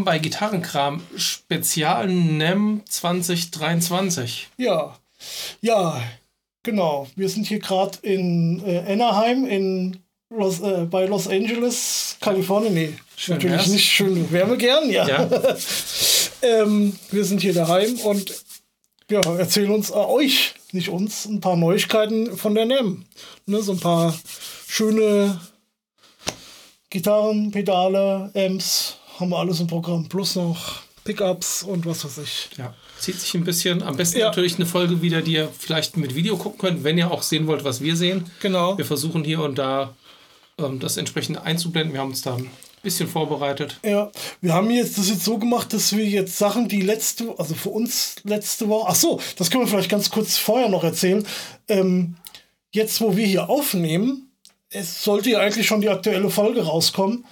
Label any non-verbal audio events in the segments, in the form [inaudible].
willkommen bei Gitarrenkram Spezial NEM 2023. Ja, ja, genau. Wir sind hier gerade in äh, Anaheim in Los, äh, bei Los Angeles, Kalifornien. Nee, schön natürlich wär's. nicht schön. Wärme gern, ja. ja. [laughs] ähm, wir sind hier daheim und ja, erzählen uns äh, euch, nicht uns, ein paar Neuigkeiten von der NEM. Ne, so ein paar schöne Gitarren, Pedale, Amps, haben wir alles im Programm. Plus noch Pickups und was weiß ich. Ja, zieht sich ein bisschen. Am besten ja. natürlich eine Folge wieder, die ihr vielleicht mit Video gucken könnt, wenn ihr auch sehen wollt, was wir sehen. Genau. Wir versuchen hier und da ähm, das entsprechend einzublenden. Wir haben uns da ein bisschen vorbereitet. Ja, wir haben jetzt das jetzt so gemacht, dass wir jetzt Sachen, die letzte, also für uns letzte Woche, ach so, das können wir vielleicht ganz kurz vorher noch erzählen. Ähm, jetzt, wo wir hier aufnehmen, es sollte ja eigentlich schon die aktuelle Folge rauskommen.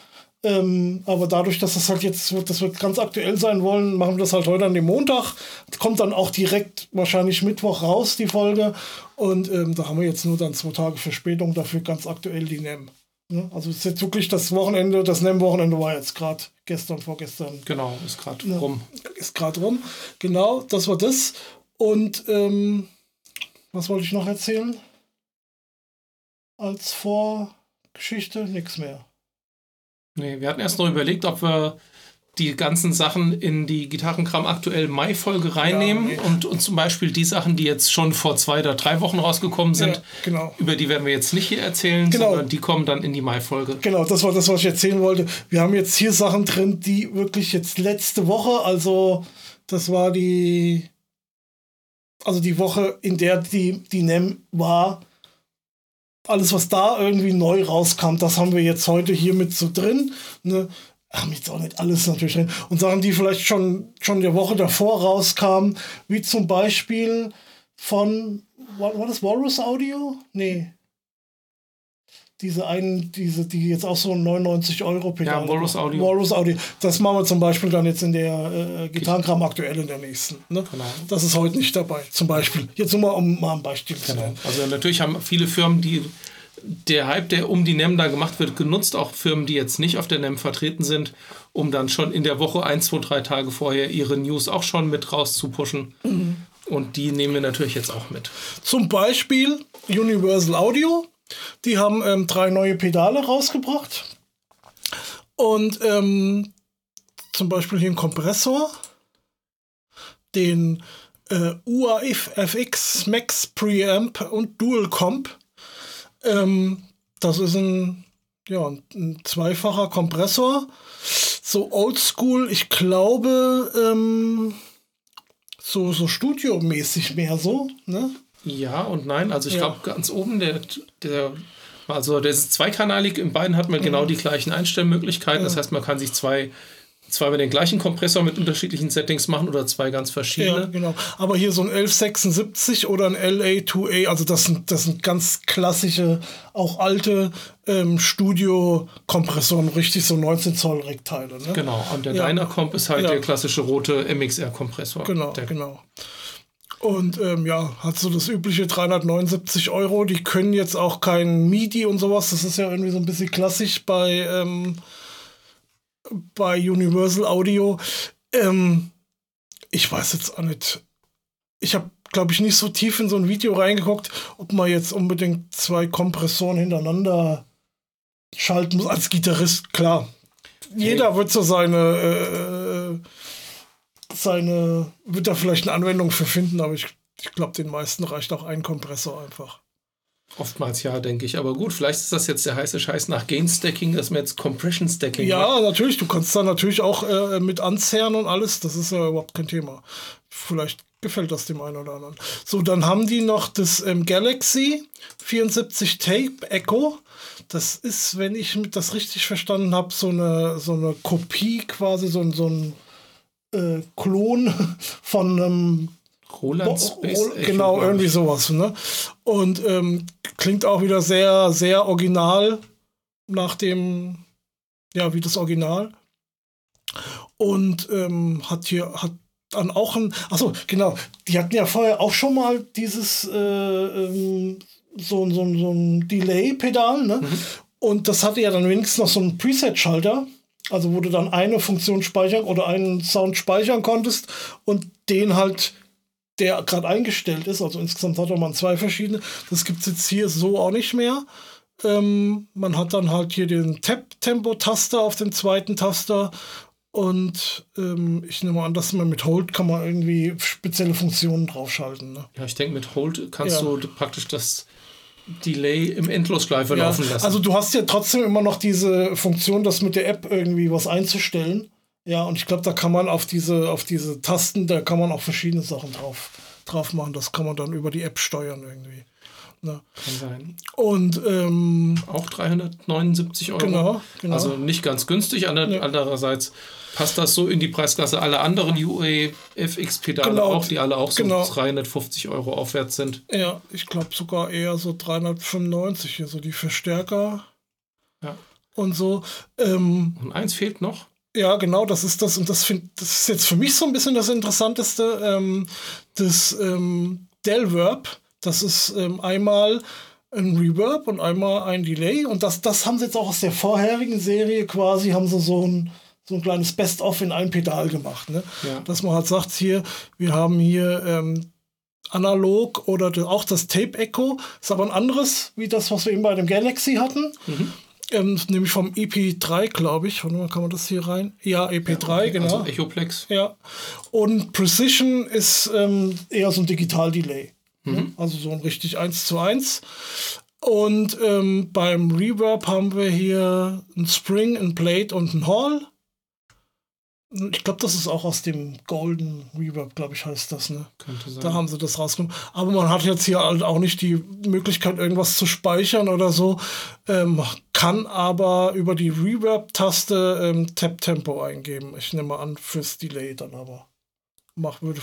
Ähm, aber dadurch, dass das halt jetzt wird, das wird ganz aktuell sein wollen, machen wir das halt heute an dem Montag. Kommt dann auch direkt wahrscheinlich Mittwoch raus, die Folge. Und ähm, da haben wir jetzt nur dann zwei Tage Verspätung dafür ganz aktuell die NEM. Ne? Also es ist jetzt wirklich das Wochenende, das NEM-Wochenende war jetzt gerade gestern, vorgestern. Genau, ist gerade ja, rum. Ist gerade rum. Genau, das war das. Und ähm, was wollte ich noch erzählen? Als Vorgeschichte nichts mehr. Nee, wir hatten erst noch überlegt, ob wir die ganzen Sachen in die Gitarrenkram aktuell Mai-Folge reinnehmen ja, nee. und, und zum Beispiel die Sachen, die jetzt schon vor zwei oder drei Wochen rausgekommen sind, ja, genau. über die werden wir jetzt nicht hier erzählen, genau. sondern die kommen dann in die Mai-Folge. Genau, das war das, was ich erzählen wollte. Wir haben jetzt hier Sachen drin, die wirklich jetzt letzte Woche, also das war die, also die Woche, in der die, die NEM war, alles, was da irgendwie neu rauskam, das haben wir jetzt heute hier mit so drin. Ne? haben jetzt auch nicht alles natürlich drin. Und Sachen, die vielleicht schon, schon der Woche davor rauskamen, wie zum Beispiel von, war, war das Walrus Audio? Nee. Diese einen, diese, die jetzt auch so 99 Euro Pedale. Ja, Walrus Audio. Walrus Audio. Das machen wir zum Beispiel dann jetzt in der äh, Gitarrenkram aktuell in der nächsten. Ne? Genau. Das ist heute nicht dabei, zum Beispiel. Jetzt nur mal, um mal ein Beispiel zu genau. nennen. Also natürlich haben viele Firmen, die der Hype, der um die NEM da gemacht wird, genutzt auch Firmen, die jetzt nicht auf der NEM vertreten sind, um dann schon in der Woche ein, zwei, drei Tage vorher ihre News auch schon mit rauszupushen. Mhm. Und die nehmen wir natürlich jetzt auch mit. Zum Beispiel Universal Audio. Die haben ähm, drei neue Pedale rausgebracht. Und ähm, zum Beispiel hier einen Kompressor, den äh, UAF FX Max Preamp und Dual Comp ähm, das ist ein, ja, ein zweifacher Kompressor. So oldschool, ich glaube, ähm, so, so studiomäßig mehr so, ne? Ja und nein. Also ich ja. glaube, ganz oben der, der also der ist zweikanalig, in beiden hat man genau mhm. die gleichen Einstellmöglichkeiten. Das heißt, man kann sich zwei zweimal den gleichen Kompressor mit unterschiedlichen Settings machen oder zwei ganz verschiedene. Ja, genau. Aber hier so ein 1176 oder ein LA2A, also das sind, das sind ganz klassische, auch alte ähm, Studio-Kompressoren, richtig so 19 Zoll Reckteile. Ne? Genau, und der ja. Dynacomp ist halt ja. der klassische rote MXR-Kompressor. Genau, der genau. Und ähm, ja, hat so das übliche 379 Euro. Die können jetzt auch kein MIDI und sowas. Das ist ja irgendwie so ein bisschen klassisch bei ähm, bei Universal Audio. Ähm, ich weiß jetzt auch nicht. Ich habe, glaube ich, nicht so tief in so ein Video reingeguckt, ob man jetzt unbedingt zwei Kompressoren hintereinander schalten muss. Als Gitarrist, klar. Jeder wird so seine, äh, seine, wird da vielleicht eine Anwendung für finden, aber ich, ich glaube, den meisten reicht auch ein Kompressor einfach. Oftmals ja, denke ich. Aber gut, vielleicht ist das jetzt der heiße Scheiß nach Gain Stacking, dass man jetzt Compression Stacking Ja, macht. natürlich. Du kannst da natürlich auch äh, mit anzerren und alles. Das ist ja überhaupt kein Thema. Vielleicht gefällt das dem einen oder anderen. So, dann haben die noch das ähm, Galaxy 74 Tape Echo. Das ist, wenn ich das richtig verstanden habe, so eine, so eine Kopie quasi, so, so ein äh, Klon von einem Roland Space Ro Genau, irgendwie sowas. Ne? Und ähm, klingt auch wieder sehr, sehr original nach dem, ja, wie das Original. Und ähm, hat hier, hat dann auch ein, achso, genau, die hatten ja vorher auch schon mal dieses, äh, ähm, so, so, so ein Delay-Pedal, ne? Mhm. Und das hatte ja dann wenigstens noch so einen Preset-Schalter. Also wo du dann eine Funktion speichern oder einen Sound speichern konntest und den halt, der gerade eingestellt ist, also insgesamt hat man zwei verschiedene, das gibt es jetzt hier so auch nicht mehr. Ähm, man hat dann halt hier den Tap-Tempo-Taster auf dem zweiten Taster und ähm, ich nehme an, dass man mit Hold kann man irgendwie spezielle Funktionen draufschalten. Ne? Ja, ich denke, mit Hold kannst ja. du praktisch das Delay im Endlosschleife ja, laufen lassen. Also du hast ja trotzdem immer noch diese Funktion, das mit der App irgendwie was einzustellen. Ja, und ich glaube, da kann man auf diese, auf diese Tasten, da kann man auch verschiedene Sachen drauf, drauf machen. Das kann man dann über die App steuern irgendwie. Ne? Kann sein. Und ähm, auch 379 Euro. Genau, genau. Also nicht ganz günstig. Ander, ja. Andererseits passt das so in die Preisklasse aller anderen UEFX-Pedale genau, auch, die alle auch so genau. 350 Euro aufwärts sind. Ja, ich glaube sogar eher so 395 hier, so die Verstärker. Ja. Und so. Ähm, und eins fehlt noch. Ja, genau, das ist das. Und das, find, das ist jetzt für mich so ein bisschen das Interessanteste. Ähm, das ähm, Delverb das ist ähm, einmal ein Reverb und einmal ein Delay. Und das, das haben sie jetzt auch aus der vorherigen Serie quasi, haben sie so ein, so ein kleines Best-of in ein Pedal gemacht. Ne? Ja. Dass man halt sagt, hier, wir haben hier ähm, analog oder auch das Tape Echo, ist aber ein anderes, wie das, was wir eben bei dem Galaxy hatten. Mhm. Ähm, nämlich vom EP3, glaube ich. Warte mal, kann man das hier rein? Ja, EP3, ja, okay. genau. Also Echoplex. Ja. Und Precision ist ähm, eher so ein Digital-Delay. Mhm. Also so ein richtig 1 zu 1. Und ähm, beim Reverb haben wir hier ein Spring, ein Plate und ein Hall. Ich glaube, das ist auch aus dem Golden Reverb, glaube ich, heißt das. Ne? Könnte sein. Da haben sie das rausgenommen. Aber man hat jetzt hier halt auch nicht die Möglichkeit, irgendwas zu speichern oder so. Ähm, kann aber über die Reverb-Taste ähm, Tap-Tempo eingeben. Ich nehme an, fürs Delay dann aber. Mach, würde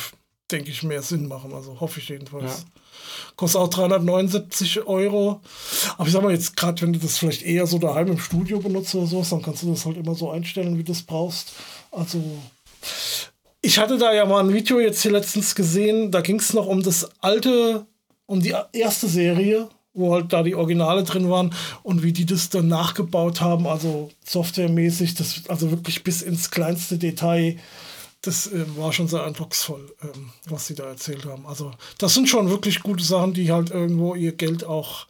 denke ich, mehr Sinn machen. Also hoffe ich jedenfalls. Ja. Kostet auch 379 Euro. Aber ich sag mal jetzt, gerade wenn du das vielleicht eher so daheim im Studio benutzt oder sowas, dann kannst du das halt immer so einstellen, wie du es brauchst. Also. Ich hatte da ja mal ein Video jetzt hier letztens gesehen, da ging es noch um das alte, um die erste Serie, wo halt da die Originale drin waren und wie die das dann nachgebaut haben, also softwaremäßig, das also wirklich bis ins kleinste Detail das äh, war schon sehr eindrucksvoll, ähm, was sie da erzählt haben. Also, das sind schon wirklich gute Sachen, die halt irgendwo ihr Geld auch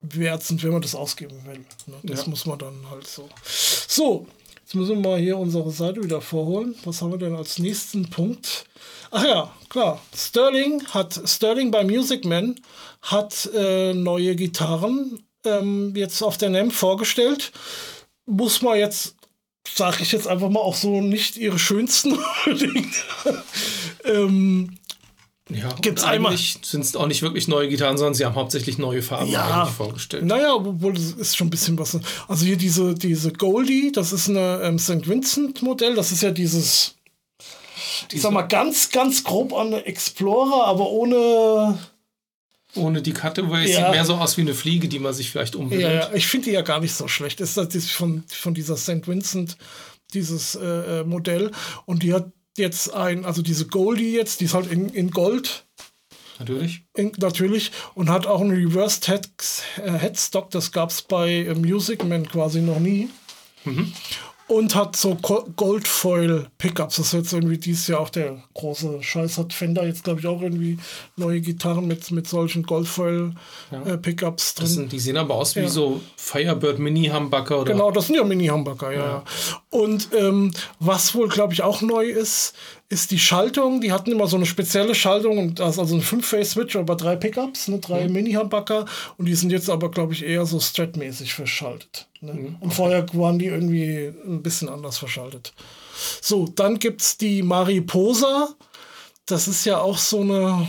wert sind, wenn man das ausgeben will. Ne? Das ja. muss man dann halt so. So, jetzt müssen wir mal hier unsere Seite wieder vorholen. Was haben wir denn als nächsten Punkt? Ach ja, klar. Sterling hat Sterling bei Music Man hat äh, neue Gitarren ähm, jetzt auf der NEM vorgestellt. Muss man jetzt sage ich jetzt einfach mal auch so, nicht ihre schönsten [laughs] ähm, ja, gibt's eigentlich sind es auch nicht wirklich neue Gitarren, sondern sie haben hauptsächlich neue Farben ja, vorgestellt. Naja, obwohl das ist schon ein bisschen was. Also hier diese, diese Goldie, das ist eine ähm, St. Vincent-Modell, das ist ja dieses, diese, ich sag mal, ganz, ganz grob an Explorer, aber ohne ohne die Cutaway ja. sieht mehr so aus wie eine Fliege, die man sich vielleicht umhüllt. Ja, ich finde die ja gar nicht so schlecht. Das ist von, von dieser St. Vincent, dieses äh, äh, Modell. Und die hat jetzt ein, also diese Goldie jetzt, die ist halt in, in Gold. Natürlich. In, natürlich. Und hat auch einen Reversed Head, äh, Headstock. Das gab es bei äh, Music Man quasi noch nie. Mhm und hat so Goldfoil-Pickups. Das ist jetzt irgendwie dieses Jahr auch der große Scheiß. Hat Fender jetzt, glaube ich, auch irgendwie neue Gitarren mit, mit solchen Goldfoil-Pickups ja. äh, drin. die sehen aber aus ja. wie so Firebird Mini-Humbucker, oder? Genau, das sind ja Mini-Humbucker, ja. ja. Und ähm, was wohl, glaube ich, auch neu ist, ist die Schaltung. Die hatten immer so eine spezielle Schaltung und das ist also ein 5-Phase-Switch, aber drei Pickups, ne, drei mhm. Mini-Humbucker und die sind jetzt aber, glaube ich, eher so Strat-mäßig verschaltet. Ne? Mhm. Und vorher waren die irgendwie ein bisschen anders verschaltet. So, dann gibt es die Mariposa. Das ist ja auch so eine.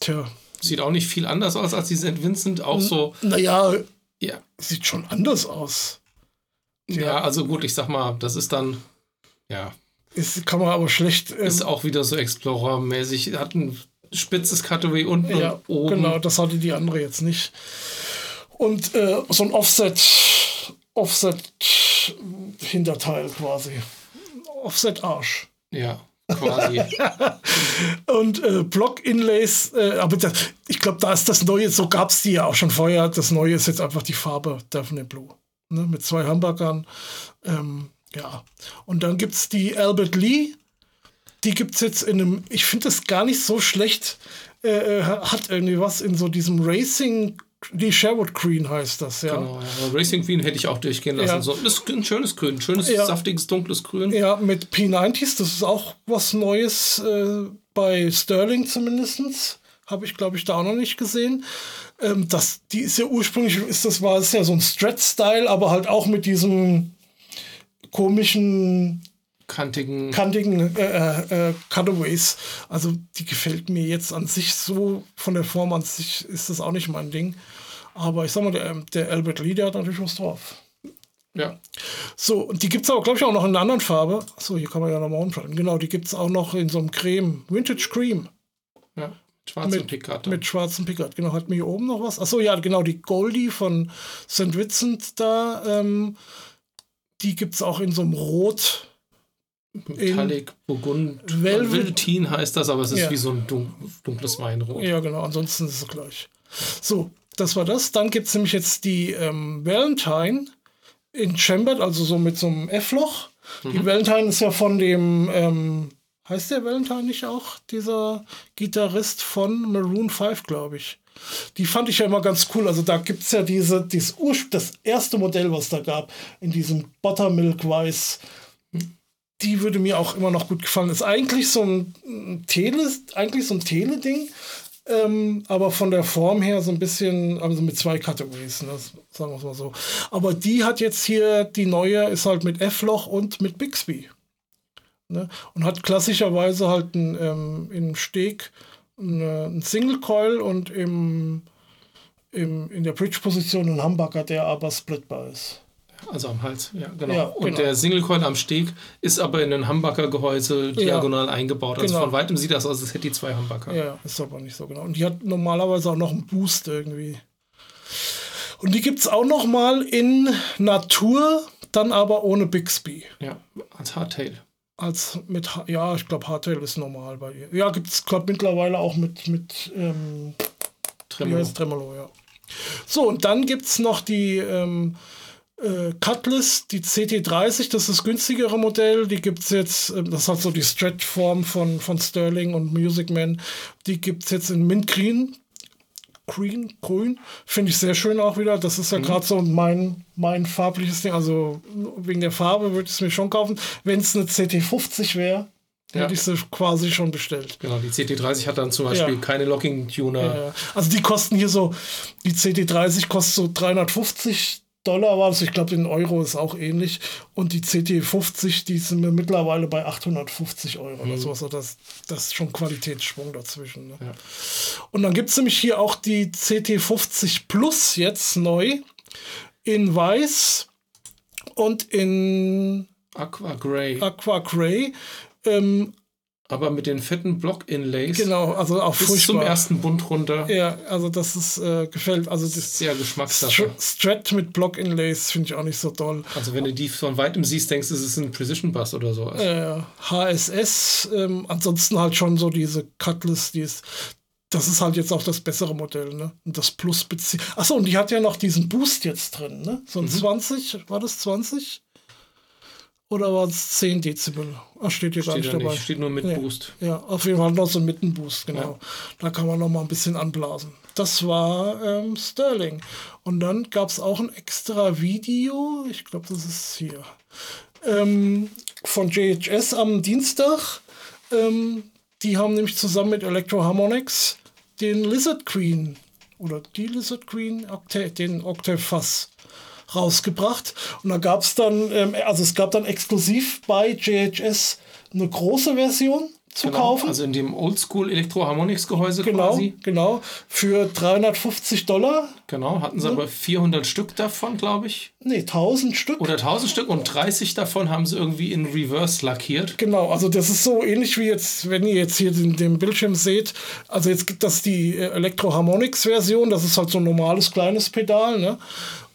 Tja. Sieht auch nicht viel anders aus als die St. Vincent. Auch so. Naja, ja. sieht schon anders aus. Ja, ja, also gut, ich sag mal, das ist dann. Ja, ist, kann man aber schlecht. Ähm, ist auch wieder so Explorer-mäßig. Hat ein spitzes Cutaway unten ja, und oben. Genau, das hatte die andere jetzt nicht. Und äh, so ein Offset, Offset-Hinterteil quasi. Offset-Arsch. Ja, quasi. [laughs] und äh, Block-Inlays, äh, aber das, ich glaube, da ist das Neue, so gab es die ja auch schon vorher. Das Neue ist jetzt einfach die Farbe Daphne Blue. Ne, mit zwei Hamburgern. Ähm, Ja. Und dann gibt es die Albert Lee. Die gibt es jetzt in einem, ich finde das gar nicht so schlecht, äh, äh, hat irgendwie was in so diesem Racing, die Sherwood Green heißt das, ja. Genau, ja. Racing Green hätte ich auch durchgehen lassen. Ja. So, ist ein schönes Grün, schönes, ja. saftiges, dunkles Grün. Ja, mit P90s, das ist auch was Neues äh, bei Sterling zumindest. Habe ich, glaube ich, da auch noch nicht gesehen. Ähm, das, die ist ja ursprünglich, ist das war ist ja so ein Stretch-Style, aber halt auch mit diesem komischen kantigen, kantigen äh, äh, äh, Cutaways. Also die gefällt mir jetzt an sich so, von der Form an sich ist das auch nicht mein Ding. Aber ich sag mal, der, der Albert Lee, der hat natürlich was drauf. Ja. So, und die gibt es aber, glaube ich, auch noch in einer anderen Farbe. So, hier kann man ja nochmal umschalten. Genau, die gibt es auch noch in so einem Creme, Vintage Cream. Ja, schwarzen Pickard. Mit schwarzen Pickard, genau. Hat mir hier oben noch was? Achso, ja, genau, die Goldie von St. Vincent da. Ähm, die gibt es auch in so einem Rot. Metallic Burgund. Velvetin heißt das, aber es ist ja. wie so ein dunkles Weinrot. Ja, genau, ansonsten ist es gleich. So, das war das. Dann gibt es nämlich jetzt die ähm, Valentine in Chambert, also so mit so einem F-Loch. Mhm. Die Valentine ist ja von dem, ähm, heißt der Valentine nicht auch? Dieser Gitarrist von Maroon 5, glaube ich. Die fand ich ja immer ganz cool. Also da gibt es ja diese, dieses das erste Modell, was da gab, in diesem Buttermilk Weiß. Die würde mir auch immer noch gut gefallen. Ist eigentlich so ein Tele, eigentlich so ein Tele-Ding, ähm, aber von der Form her so ein bisschen, also mit zwei Kategorien, ne, sagen wir es mal so. Aber die hat jetzt hier, die neue ist halt mit F-Loch und mit Bixby. Ne? Und hat klassischerweise halt ein, ähm, Steg ein Single Coil und im, im, in der Bridge-Position ein Humbucker, der aber splitbar ist. Also am Hals, ja, genau. Ja, und genau. der Single Coil am Steg ist aber in ein Humbucker-Gehäuse diagonal ja, eingebaut. Also genau. von weitem sieht das aus, als hätte die zwei Humbucker. Ja, ist aber nicht so genau. Und die hat normalerweise auch noch einen Boost irgendwie. Und die gibt es auch noch mal in Natur, dann aber ohne Bixby. Ja, als Hardtail als mit, ja, ich glaube, Hardtail ist normal bei ihr. Ja, gibt es, glaube mittlerweile auch mit, mit ähm, Tremolo. Tremolo, ja. So, und dann gibt es noch die ähm, äh, Cutlass, die CT30, das ist das günstigere Modell. Die gibt es jetzt, äh, das hat so die Stretch-Form von, von Sterling und Music Man. Die gibt es jetzt in Mint Green, Green, grün. Finde ich sehr schön auch wieder. Das ist ja mhm. gerade so mein, mein farbliches Ding. Also wegen der Farbe würde ich es mir schon kaufen. Wenn es eine CT50 wäre, ja. hätte ich sie quasi schon bestellt. Genau, die CT30 hat dann zum Beispiel ja. keine Locking-Tuner. Ja, also die kosten hier so, die CT30 kostet so 350 Dollar war es, ich glaube in Euro ist auch ähnlich. Und die CT50, die sind mir mittlerweile bei 850 Euro mhm. oder so. Also das, das ist schon Qualitätssprung dazwischen. Ne? Ja. Und dann gibt es nämlich hier auch die CT50 Plus jetzt neu in Weiß und in Aqua Grey. Aqua Grey. Ähm, aber mit den fetten Block-Inlays. Genau, also auch bis furchtbar. zum ersten Bund runter. Ja, also das ist äh, gefällt. Also das sehr Geschmackssache. Strat mit Block-Inlays finde ich auch nicht so toll. Also wenn du die von weitem siehst, denkst du, es ist ein Precision Bass oder so. Äh, HSS, ähm, ansonsten halt schon so diese Cutlass, die ist, das ist halt jetzt auch das bessere Modell, ne? Und das Plus bezieht. Achso, und die hat ja noch diesen Boost jetzt drin, ne? So ein mhm. 20, war das 20? Oder war es 10 Dezibel? Ach, steht hier steht gar nicht dabei. Nicht, steht nur mit nee. Boost. Ja, auf jeden Fall noch so mit einem Boost, genau. Ja. Da kann man noch mal ein bisschen anblasen. Das war ähm, Sterling. Und dann gab es auch ein extra Video, ich glaube, das ist hier, ähm, von JHS am Dienstag. Ähm, die haben nämlich zusammen mit Electro Harmonix den Lizard Queen oder die Lizard Queen Octave, den Octave Fass rausgebracht. Und da gab es dann, ähm, also es gab dann exklusiv bei JHS eine große Version zu genau, kaufen. Also in dem Oldschool Electro-Harmonix Gehäuse genau, quasi. Genau, für 350 Dollar. Genau, hatten sie ja. aber 400 Stück davon, glaube ich. Nee, 1000 Stück. Oder 1000 Stück und 30 davon haben sie irgendwie in Reverse lackiert. Genau, also das ist so ähnlich wie jetzt, wenn ihr jetzt hier den, den Bildschirm seht. Also jetzt gibt das die äh, Electro-Harmonix Version, das ist halt so ein normales kleines Pedal, ne?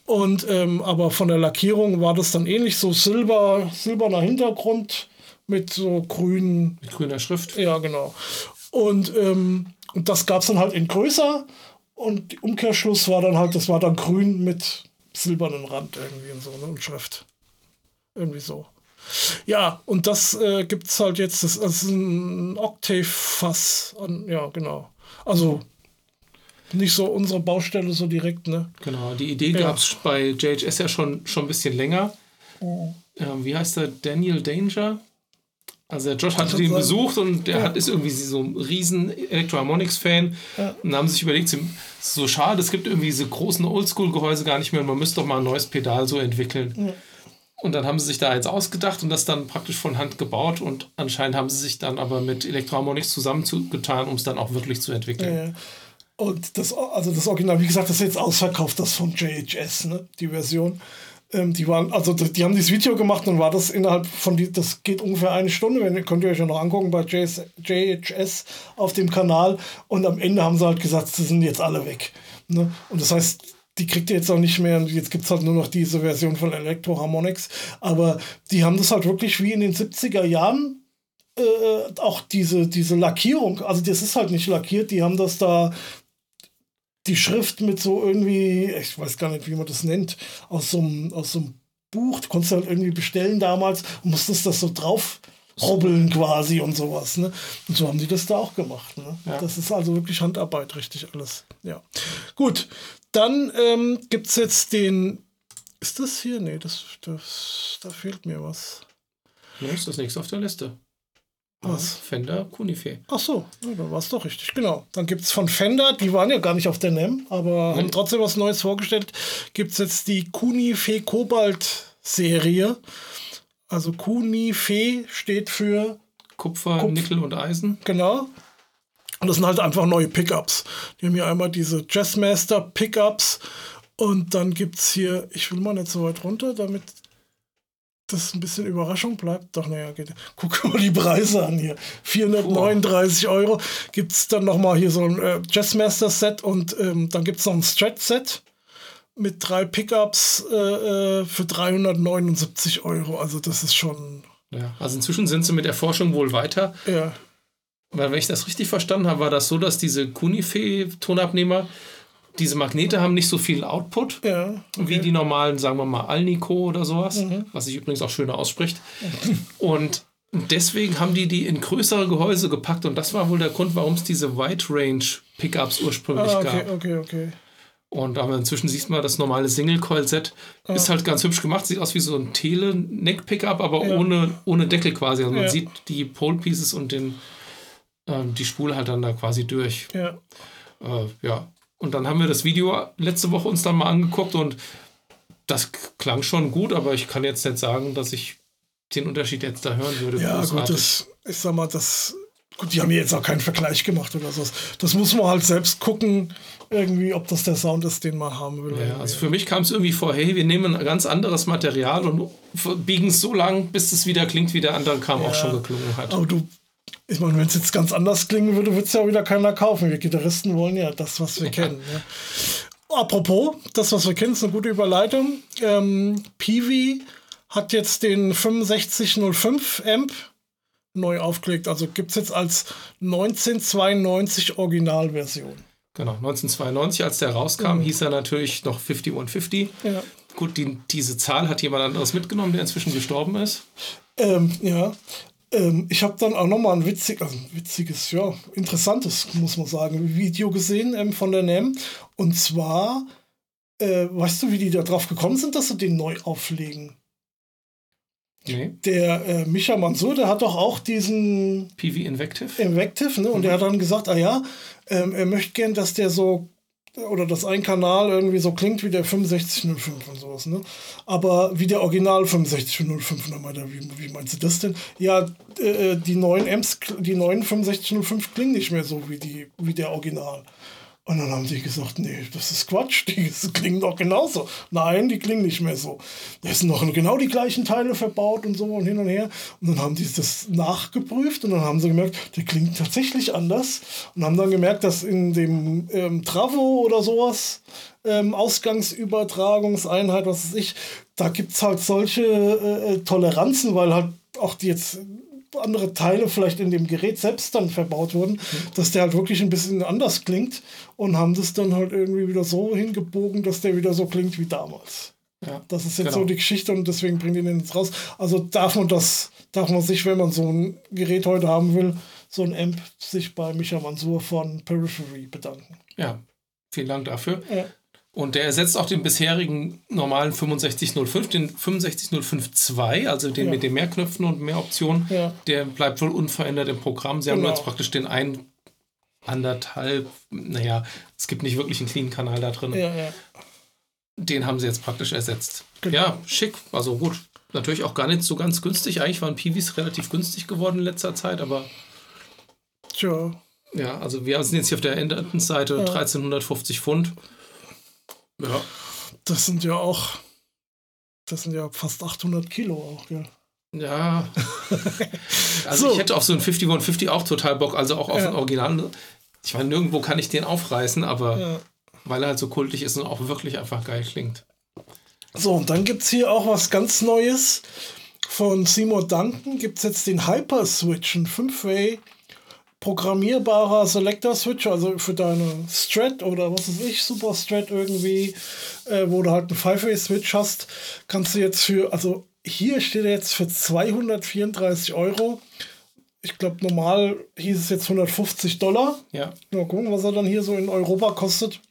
Und ähm, aber von der Lackierung war das dann ähnlich so silber, silberner Hintergrund mit so grünen. Mit grüner Schrift. Ja, genau. Und, ähm, und das gab es dann halt in größer. Und der Umkehrschluss war dann halt, das war dann grün mit silbernen Rand irgendwie und so, ne? Und Schrift. Irgendwie so. Ja, und das äh, gibt es halt jetzt, das, das ist ein Octave-Fass. Ja, genau. Also nicht so unsere Baustelle so direkt, ne? Genau, die Idee ja. gab es bei JHS ja schon, schon ein bisschen länger. Oh. Ähm, wie heißt der? Daniel Danger? Also der Josh hatte den besucht und der ja. hat, ist irgendwie so ein riesen Electroharmonics-Fan. Ja. Und haben sich überlegt, so schade, es gibt irgendwie diese großen Oldschool-Gehäuse gar nicht mehr und man müsste doch mal ein neues Pedal so entwickeln. Ja. Und dann haben sie sich da eins ausgedacht und das dann praktisch von Hand gebaut und anscheinend haben sie sich dann aber mit Electroharmonics zusammengetan, um es dann auch wirklich zu entwickeln. Und das, also das Original, wie gesagt, das ist jetzt ausverkauft, das von JHS, ne? die Version. Ähm, die waren, also die haben dieses Video gemacht und war das innerhalb von, die, das geht ungefähr eine Stunde, wenn, könnt ihr euch ja noch angucken bei JS, JHS auf dem Kanal und am Ende haben sie halt gesagt, sie sind jetzt alle weg. Ne? Und das heißt, die kriegt ihr jetzt auch nicht mehr. Jetzt gibt es halt nur noch diese Version von Electro Harmonics. Aber die haben das halt wirklich wie in den 70er Jahren äh, auch diese, diese Lackierung. Also das ist halt nicht lackiert. Die haben das da die Schrift mit so irgendwie, ich weiß gar nicht, wie man das nennt, aus so einem, aus so einem Buch, du konntest halt irgendwie bestellen damals und musstest das so drauf robbeln quasi und sowas. Ne? Und so haben die das da auch gemacht. Ne? Ja. Das ist also wirklich Handarbeit, richtig alles. Ja. Gut, dann ähm, gibt es jetzt den. Ist das hier? Nee, das, das, da fehlt mir was. Nee, ist das nächste auf der Liste. Was? Fender Cunife. Ach so, ja, da war es doch richtig. Genau. Dann gibt es von Fender, die waren ja gar nicht auf der NEM, aber mhm. haben trotzdem was Neues vorgestellt. Gibt es jetzt die Cunife Cobalt Serie. Also Cunife steht für Kupfer, Kupf Nickel und Eisen. Genau. Und das sind halt einfach neue Pickups. Die haben hier einmal diese Jazzmaster Pickups und dann gibt es hier, ich will mal nicht so weit runter, damit das ein bisschen Überraschung bleibt. Doch, naja, geht. [laughs] Guck mal die Preise an hier. 439 oh. Euro. Gibt es dann nochmal hier so ein äh, Jazzmaster-Set und ähm, dann gibt es noch ein Stretch-Set mit drei Pickups äh, äh, für 379 Euro. Also das ist schon. Ja, also inzwischen sind sie mit der Forschung wohl weiter. Ja. Weil wenn ich das richtig verstanden habe, war das so, dass diese Cunife-Tonabnehmer diese Magnete haben nicht so viel Output ja, okay. wie die normalen, sagen wir mal, Alnico oder sowas, mhm. was sich übrigens auch schöner ausspricht. Und deswegen haben die die in größere Gehäuse gepackt und das war wohl der Grund, warum es diese Wide Range Pickups ursprünglich ah, okay, gab. Okay, okay, Und aber inzwischen siehst mal, das normale Single-Coil-Set ah. ist halt ganz hübsch gemacht, sieht aus wie so ein Tele-Neck-Pickup, aber ja. ohne, ohne Deckel quasi. Also man ja. sieht die Pole-Pieces und den, äh, die Spule halt dann da quasi durch. Ja. Äh, ja, und dann haben wir das Video letzte Woche uns dann mal angeguckt und das klang schon gut, aber ich kann jetzt nicht sagen, dass ich den Unterschied jetzt da hören würde. Ja, gut, das, ich sag mal, das, gut, die haben jetzt auch keinen Vergleich gemacht oder so. Das muss man halt selbst gucken, irgendwie, ob das der Sound ist, den man haben will. Ja, also für mich kam es irgendwie vor, hey, wir nehmen ein ganz anderes Material und biegen es so lang, bis es wieder klingt, wie der andere Kram ja, auch schon geklungen hat. Aber du ich meine, wenn es jetzt ganz anders klingen würde, würde es ja wieder keiner kaufen. Wir Gitarristen wollen ja das, was wir kennen. Ja. Apropos, das, was wir kennen, ist eine gute Überleitung. Ähm, Peavy hat jetzt den 6505 Amp neu aufgelegt. Also gibt es jetzt als 1992 Originalversion. Genau, 1992, als der rauskam, mhm. hieß er natürlich noch 5150. Ja. Gut, die, diese Zahl hat jemand anderes mitgenommen, der inzwischen gestorben ist. Ähm, ja, ähm, ich habe dann auch nochmal ein, witzig, also ein witziges, ja, interessantes, muss man sagen, Video gesehen ähm, von der NEM. Und zwar, äh, weißt du, wie die da drauf gekommen sind, dass sie den neu auflegen? Nee. Der äh, Micha Mansur, der hat doch auch diesen PV Invective. Invective, ne? Und mhm. der hat dann gesagt, ah ja, ähm, er möchte gern, dass der so oder dass ein Kanal irgendwie so klingt wie der 6505 und sowas, ne? Aber wie der Original 6505, nochmal, wie, wie meinst du das denn? Ja, äh, die neuen Amps, die neuen 6505 klingen nicht mehr so wie, die, wie der Original. Und dann haben die gesagt, nee, das ist Quatsch, die [laughs] klingen doch genauso. Nein, die klingen nicht mehr so. Da sind noch genau die gleichen Teile verbaut und so und hin und her. Und dann haben die das nachgeprüft und dann haben sie gemerkt, der klingt tatsächlich anders. Und haben dann gemerkt, dass in dem ähm, Travo oder sowas, ähm, Ausgangsübertragungseinheit, was weiß ich, da gibt es halt solche äh, äh, Toleranzen, weil halt auch die jetzt andere Teile vielleicht in dem Gerät selbst dann verbaut wurden, mhm. dass der halt wirklich ein bisschen anders klingt und haben das dann halt irgendwie wieder so hingebogen, dass der wieder so klingt wie damals. Ja, das ist jetzt genau. so die Geschichte und deswegen bringen die den jetzt raus. Also darf man das, darf man sich, wenn man so ein Gerät heute haben will, so ein Amp, sich bei Micha Mansur von Periphery bedanken. Ja, vielen Dank dafür. Ja. Und der ersetzt auch den bisherigen normalen 6505, den 65052, also den ja. mit den mehr Knöpfen und mehr Optionen. Ja. Der bleibt wohl unverändert im Programm. Sie genau. haben jetzt praktisch den ein, anderthalb, naja, es gibt nicht wirklich einen Clean-Kanal da drin. Ja. Den haben sie jetzt praktisch ersetzt. Genau. Ja, schick, also gut. Natürlich auch gar nicht so ganz günstig. Eigentlich waren Piwis relativ günstig geworden in letzter Zeit, aber. Tja. Ja, also wir sind jetzt hier auf der Enderton-Seite ja. 1350 Pfund. Ja. Das sind ja auch, das sind ja fast 800 Kilo auch, gell? Ja. [laughs] Also so. ich hätte auf so ein 5150 auch total Bock, also auch auf ja. ein Original. Ich meine, nirgendwo kann ich den aufreißen, aber ja. weil er halt so kultig ist und auch wirklich einfach geil klingt. So, und dann gibt es hier auch was ganz Neues. Von Seymour Duncan gibt es jetzt den Hyper Switch, ein 5-Way programmierbarer Selector Switch, also für deine Strat oder was weiß ich, Super Strat irgendwie, äh, wo du halt einen Five-Way Switch hast, kannst du jetzt für, also hier steht er jetzt für 234 Euro. Ich glaube, normal hieß es jetzt 150 Dollar. Ja. Mal gucken, was er dann hier so in Europa kostet.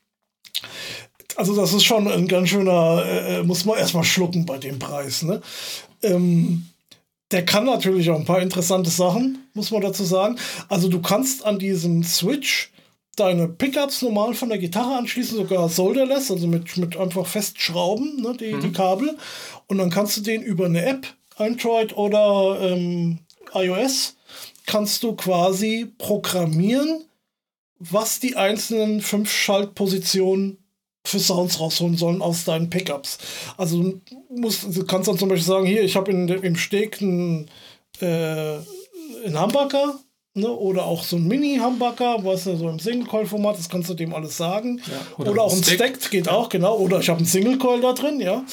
Also, das ist schon ein ganz schöner, äh, äh muss man erstmal schlucken bei dem Preis. Ne? Ähm, der kann natürlich auch ein paar interessante Sachen, muss man dazu sagen. Also du kannst an diesem Switch deine Pickups normal von der Gitarre anschließen, sogar solderless, also mit, mit einfach festschrauben, ne, die, mhm. die Kabel. Und dann kannst du den über eine App, Android oder ähm, iOS, kannst du quasi programmieren, was die einzelnen fünf Schaltpositionen für Sounds rausholen sollen aus deinen Pickups. Also du, musst, du kannst dann zum Beispiel sagen, hier, ich habe im Steg einen, äh, einen Humbucker ne, oder auch so ein Mini-Humbucker, was ja so im Single-Coil-Format, das kannst du dem alles sagen. Ja, oder, oder, auch ein Stacked geht auch, genau. Oder ich habe einen Single-Coil da drin, ja.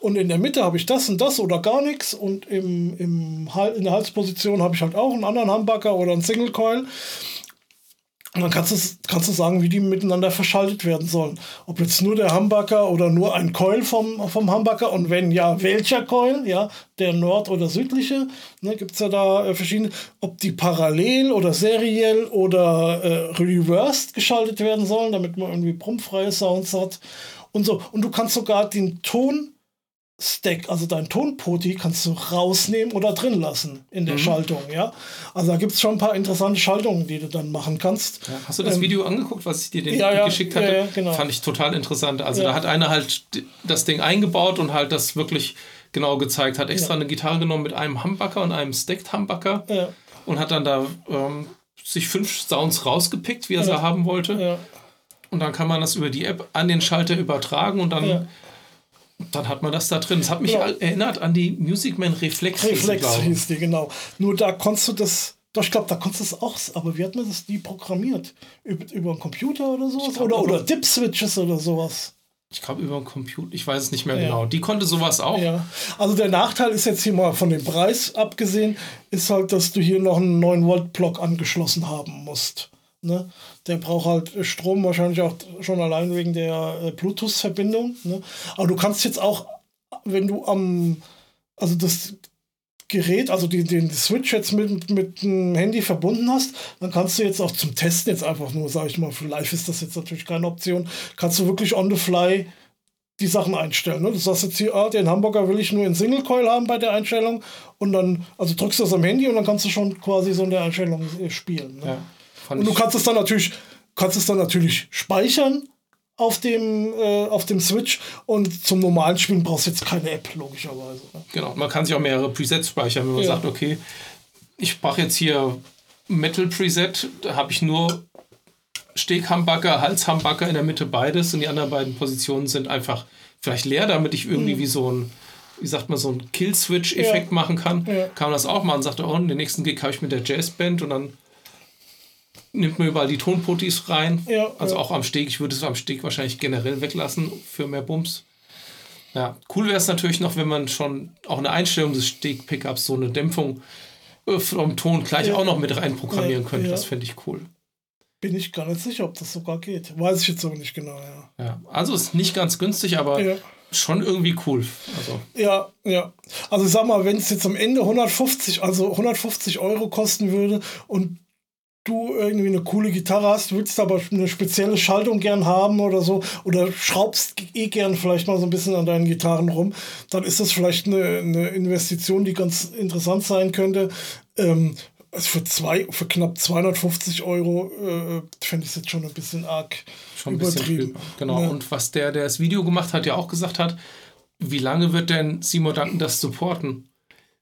Und in der Mitte habe ich das und das oder gar nichts. Und im, im, in der Halsposition habe ich halt auch einen anderen Humbucker oder einen Single-Coil. Und dann kannst du, kannst du sagen, wie die miteinander verschaltet werden sollen. Ob jetzt nur der Humbucker oder nur ein Coil vom, vom Humbucker und wenn ja, welcher Coil, ja, der nord- oder südliche, ne, gibt es ja da äh, verschiedene, ob die parallel oder seriell oder äh, reversed geschaltet werden sollen, damit man irgendwie brummfreie Sounds hat und so. Und du kannst sogar den Ton Stack, also dein Tonpoti, kannst du rausnehmen oder drin lassen in der mhm. Schaltung, ja. Also da gibt es schon ein paar interessante Schaltungen, die du dann machen kannst. Ja, hast du das ähm, Video angeguckt, was ich dir den ja, ja, geschickt hatte? genau. Fand ich total interessant. Also da hat einer halt das Ding eingebaut und halt das wirklich genau gezeigt. Hat extra eine Gitarre genommen mit einem Humbucker und einem Stacked Humbucker und hat dann da ähm, sich fünf Sounds rausgepickt, wie er sie haben wollte. Und dann kann man das über die App an den Schalter übertragen und dann dann hat man das da drin. Das hat mich ja. erinnert an die Music Man Reflex. Reflex hieß die, genau. Nur da konntest du das, doch, ich glaube, da konntest du es auch, aber wie hat man das nie programmiert? Über, über einen Computer oder sowas? Glaub, oder, oder Dip-Switches oder sowas? Ich glaube über einen Computer, ich weiß es nicht mehr ja. genau. Die konnte sowas auch. Ja. Also der Nachteil ist jetzt hier mal von dem Preis abgesehen, ist halt, dass du hier noch einen 9-Volt-Block angeschlossen haben musst. Ne? Der braucht halt Strom wahrscheinlich auch schon allein wegen der äh, Bluetooth-Verbindung. Ne? Aber du kannst jetzt auch, wenn du am, also das Gerät, also die, den Switch jetzt mit, mit dem Handy verbunden hast, dann kannst du jetzt auch zum Testen jetzt einfach nur, sage ich mal, für live ist das jetzt natürlich keine Option, kannst du wirklich on the fly die Sachen einstellen. Ne? Du sagst jetzt hier, ah, den Hamburger will ich nur in Single Coil haben bei der Einstellung und dann, also drückst du das am Handy und dann kannst du schon quasi so in der Einstellung äh, spielen. Ne? Ja. Fand und du kannst es dann natürlich, kannst es dann natürlich speichern auf dem, äh, auf dem Switch und zum normalen Spielen brauchst du jetzt keine App, logischerweise. Ne? Genau, man kann sich auch mehrere Presets speichern, wenn man ja. sagt, okay, ich brauche jetzt hier Metal Preset, da habe ich nur Steghambacker, Halshambacker in der Mitte beides und die anderen beiden Positionen sind einfach vielleicht leer, damit ich irgendwie mhm. wie so ein wie sagt man, so ein Kill-Switch-Effekt ja. machen kann, ja. kann man das auch machen. Sagt, oh, den nächsten Gig habe ich mit der Jazzband und dann nimmt man überall die Tonpotis rein. Ja, also ja. auch am Steg. Ich würde es am Steg wahrscheinlich generell weglassen für mehr Bums. Ja, cool wäre es natürlich noch, wenn man schon auch eine Einstellung des Steg-Pickups, so eine Dämpfung äh, vom Ton gleich ja. auch noch mit rein programmieren könnte. Das fände ich cool. bin ich gar nicht sicher, ob das sogar geht. Weiß ich jetzt aber nicht genau, ja. Ja, also ist nicht ganz günstig, aber schon irgendwie cool. Also, Ja, ja. Also sag mal, wenn es jetzt am Ende 150, also 150 Euro kosten würde und du irgendwie eine coole Gitarre hast, willst aber eine spezielle Schaltung gern haben oder so, oder schraubst eh gern vielleicht mal so ein bisschen an deinen Gitarren rum, dann ist das vielleicht eine, eine Investition, die ganz interessant sein könnte. Ähm, also für, zwei, für knapp 250 Euro äh, fände ich es jetzt schon ein bisschen arg schon ein bisschen übertrieben. drüber. Genau. Ja. Und was der, der das Video gemacht hat, ja auch gesagt hat, wie lange wird denn Seymour Duncan das supporten?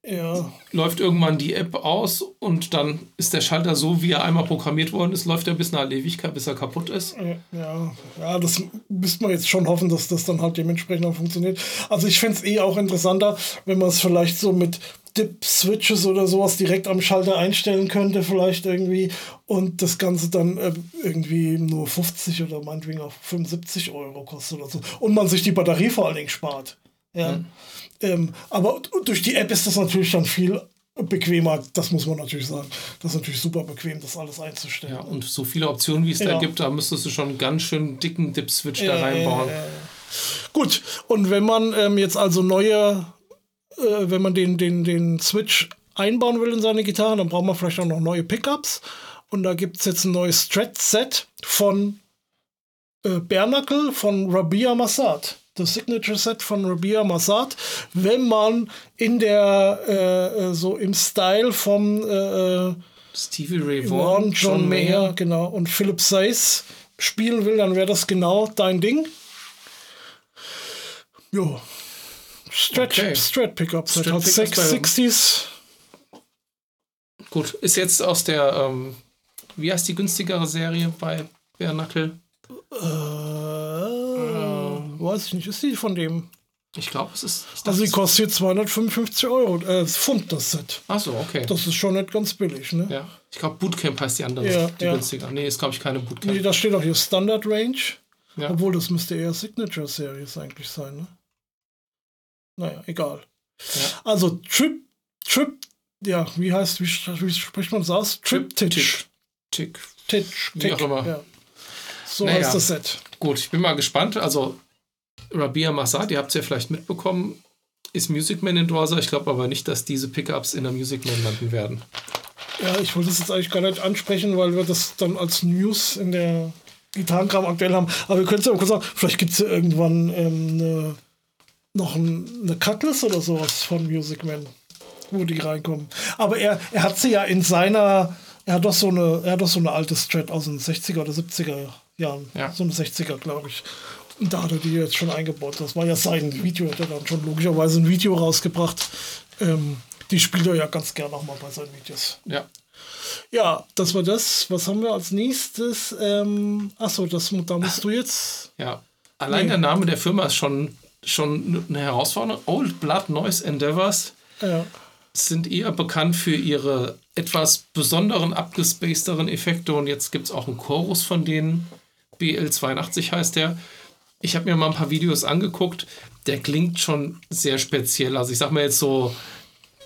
Ja, Läuft irgendwann die App aus und dann ist der Schalter so, wie er einmal programmiert worden ist, läuft er bis nach Ewigkeit, bis er kaputt ist. Ja, ja, das müsste man jetzt schon hoffen, dass das dann halt dementsprechend auch funktioniert. Also ich fände es eh auch interessanter, wenn man es vielleicht so mit Dip-Switches oder sowas direkt am Schalter einstellen könnte, vielleicht irgendwie. Und das Ganze dann äh, irgendwie nur 50 oder meinetwegen auch 75 Euro kostet oder so. Und man sich die Batterie vor allen Dingen spart. Ja. Ähm, aber durch die App ist das natürlich dann viel bequemer, das muss man natürlich sagen. Das ist natürlich super bequem, das alles einzustellen. Ja, und so viele Optionen, wie es da Ja. gibt, da müsstest du schon einen ganz schön dicken Dip-Switch Ja, da reinbauen. ja, ja, ja. Gut, und wenn man ähm, jetzt also neue, äh, wenn man den, den, den Switch einbauen will in seine Gitarre, dann braucht man vielleicht auch noch neue Pickups. Und da gibt es jetzt ein neues Strat-Set von äh, Bernacle von Rabia Massad. Das Signature Set von Rabia Massad. Wenn man in der, äh, äh, so im Style vom äh, äh, Stevie Ray Vaughan, John Mayer, genau, und Philip Seyss spielen will, dann wäre das genau dein Ding. Jo. Stretch, Okay. Strat Pickups, Strat Pickups bei- 60s. Gut, ist jetzt aus der, ähm, wie heißt die günstigere Serie bei Bernacle? Äh, weiß ich nicht, ist die von dem? Ich glaube, es ist. Also die kostet jetzt 255 Euro, äh, Pfund das Set. Achso, okay. Das ist schon nicht ganz billig, ne? ja. Ich glaube, Bootcamp heißt die andere, Ja, die ja. günstiger. Nee, ist, glaube ich, keine Bootcamp. Nee, da steht auch hier Standard Range. Ja. Obwohl, das müsste eher Signature Series eigentlich sein, ne? Naja, egal. Ja. Also Trip, Trip, ja, wie heißt, wie, wie spricht man das aus? Trip Titch. Tick. Titch, Wie Tick, auch immer. Ja. So Naja. heißt das Set. Gut, ich bin mal gespannt. Also, Rabia Massad, ihr habt es ja vielleicht mitbekommen, ist Music Man Endorser. Ich glaube aber nicht, dass diese Pickups in der Music Man landen werden. Ja, ich wollte das jetzt eigentlich gar nicht ansprechen, weil wir das dann als News in der Gitarrenkram aktuell haben. Aber wir können es ja mal kurz sagen, vielleicht gibt es ja irgendwann ähm, eine, noch ein, eine Cutlass oder sowas von Music Man, wo die reinkommen. Aber er, er hat sie ja in seiner, er hat doch so eine, er hat doch so eine alte Strat aus den 60er oder 70er Jahren. Ja. So eine 60er, glaube ich. Da hat er die jetzt schon eingebaut. Das war ja sein Video, hat er dann schon logischerweise ein Video rausgebracht. Ähm, die spielt er ja ganz gern auch mal bei seinen Videos. Ja. Ja, das war das. Was haben wir als nächstes? Ähm, achso, das, da musst du jetzt. Ja. Allein Nee. der Name der Firma ist schon, schon eine Herausforderung. Old Blood Noise Endeavors Ja, sind eher bekannt für ihre etwas besonderen, abgespacederen Effekte. Und jetzt gibt es auch einen Chorus von denen. BL82 heißt der. Ich habe mir mal ein paar Videos angeguckt. Der klingt schon sehr speziell. Also ich sag mal jetzt so,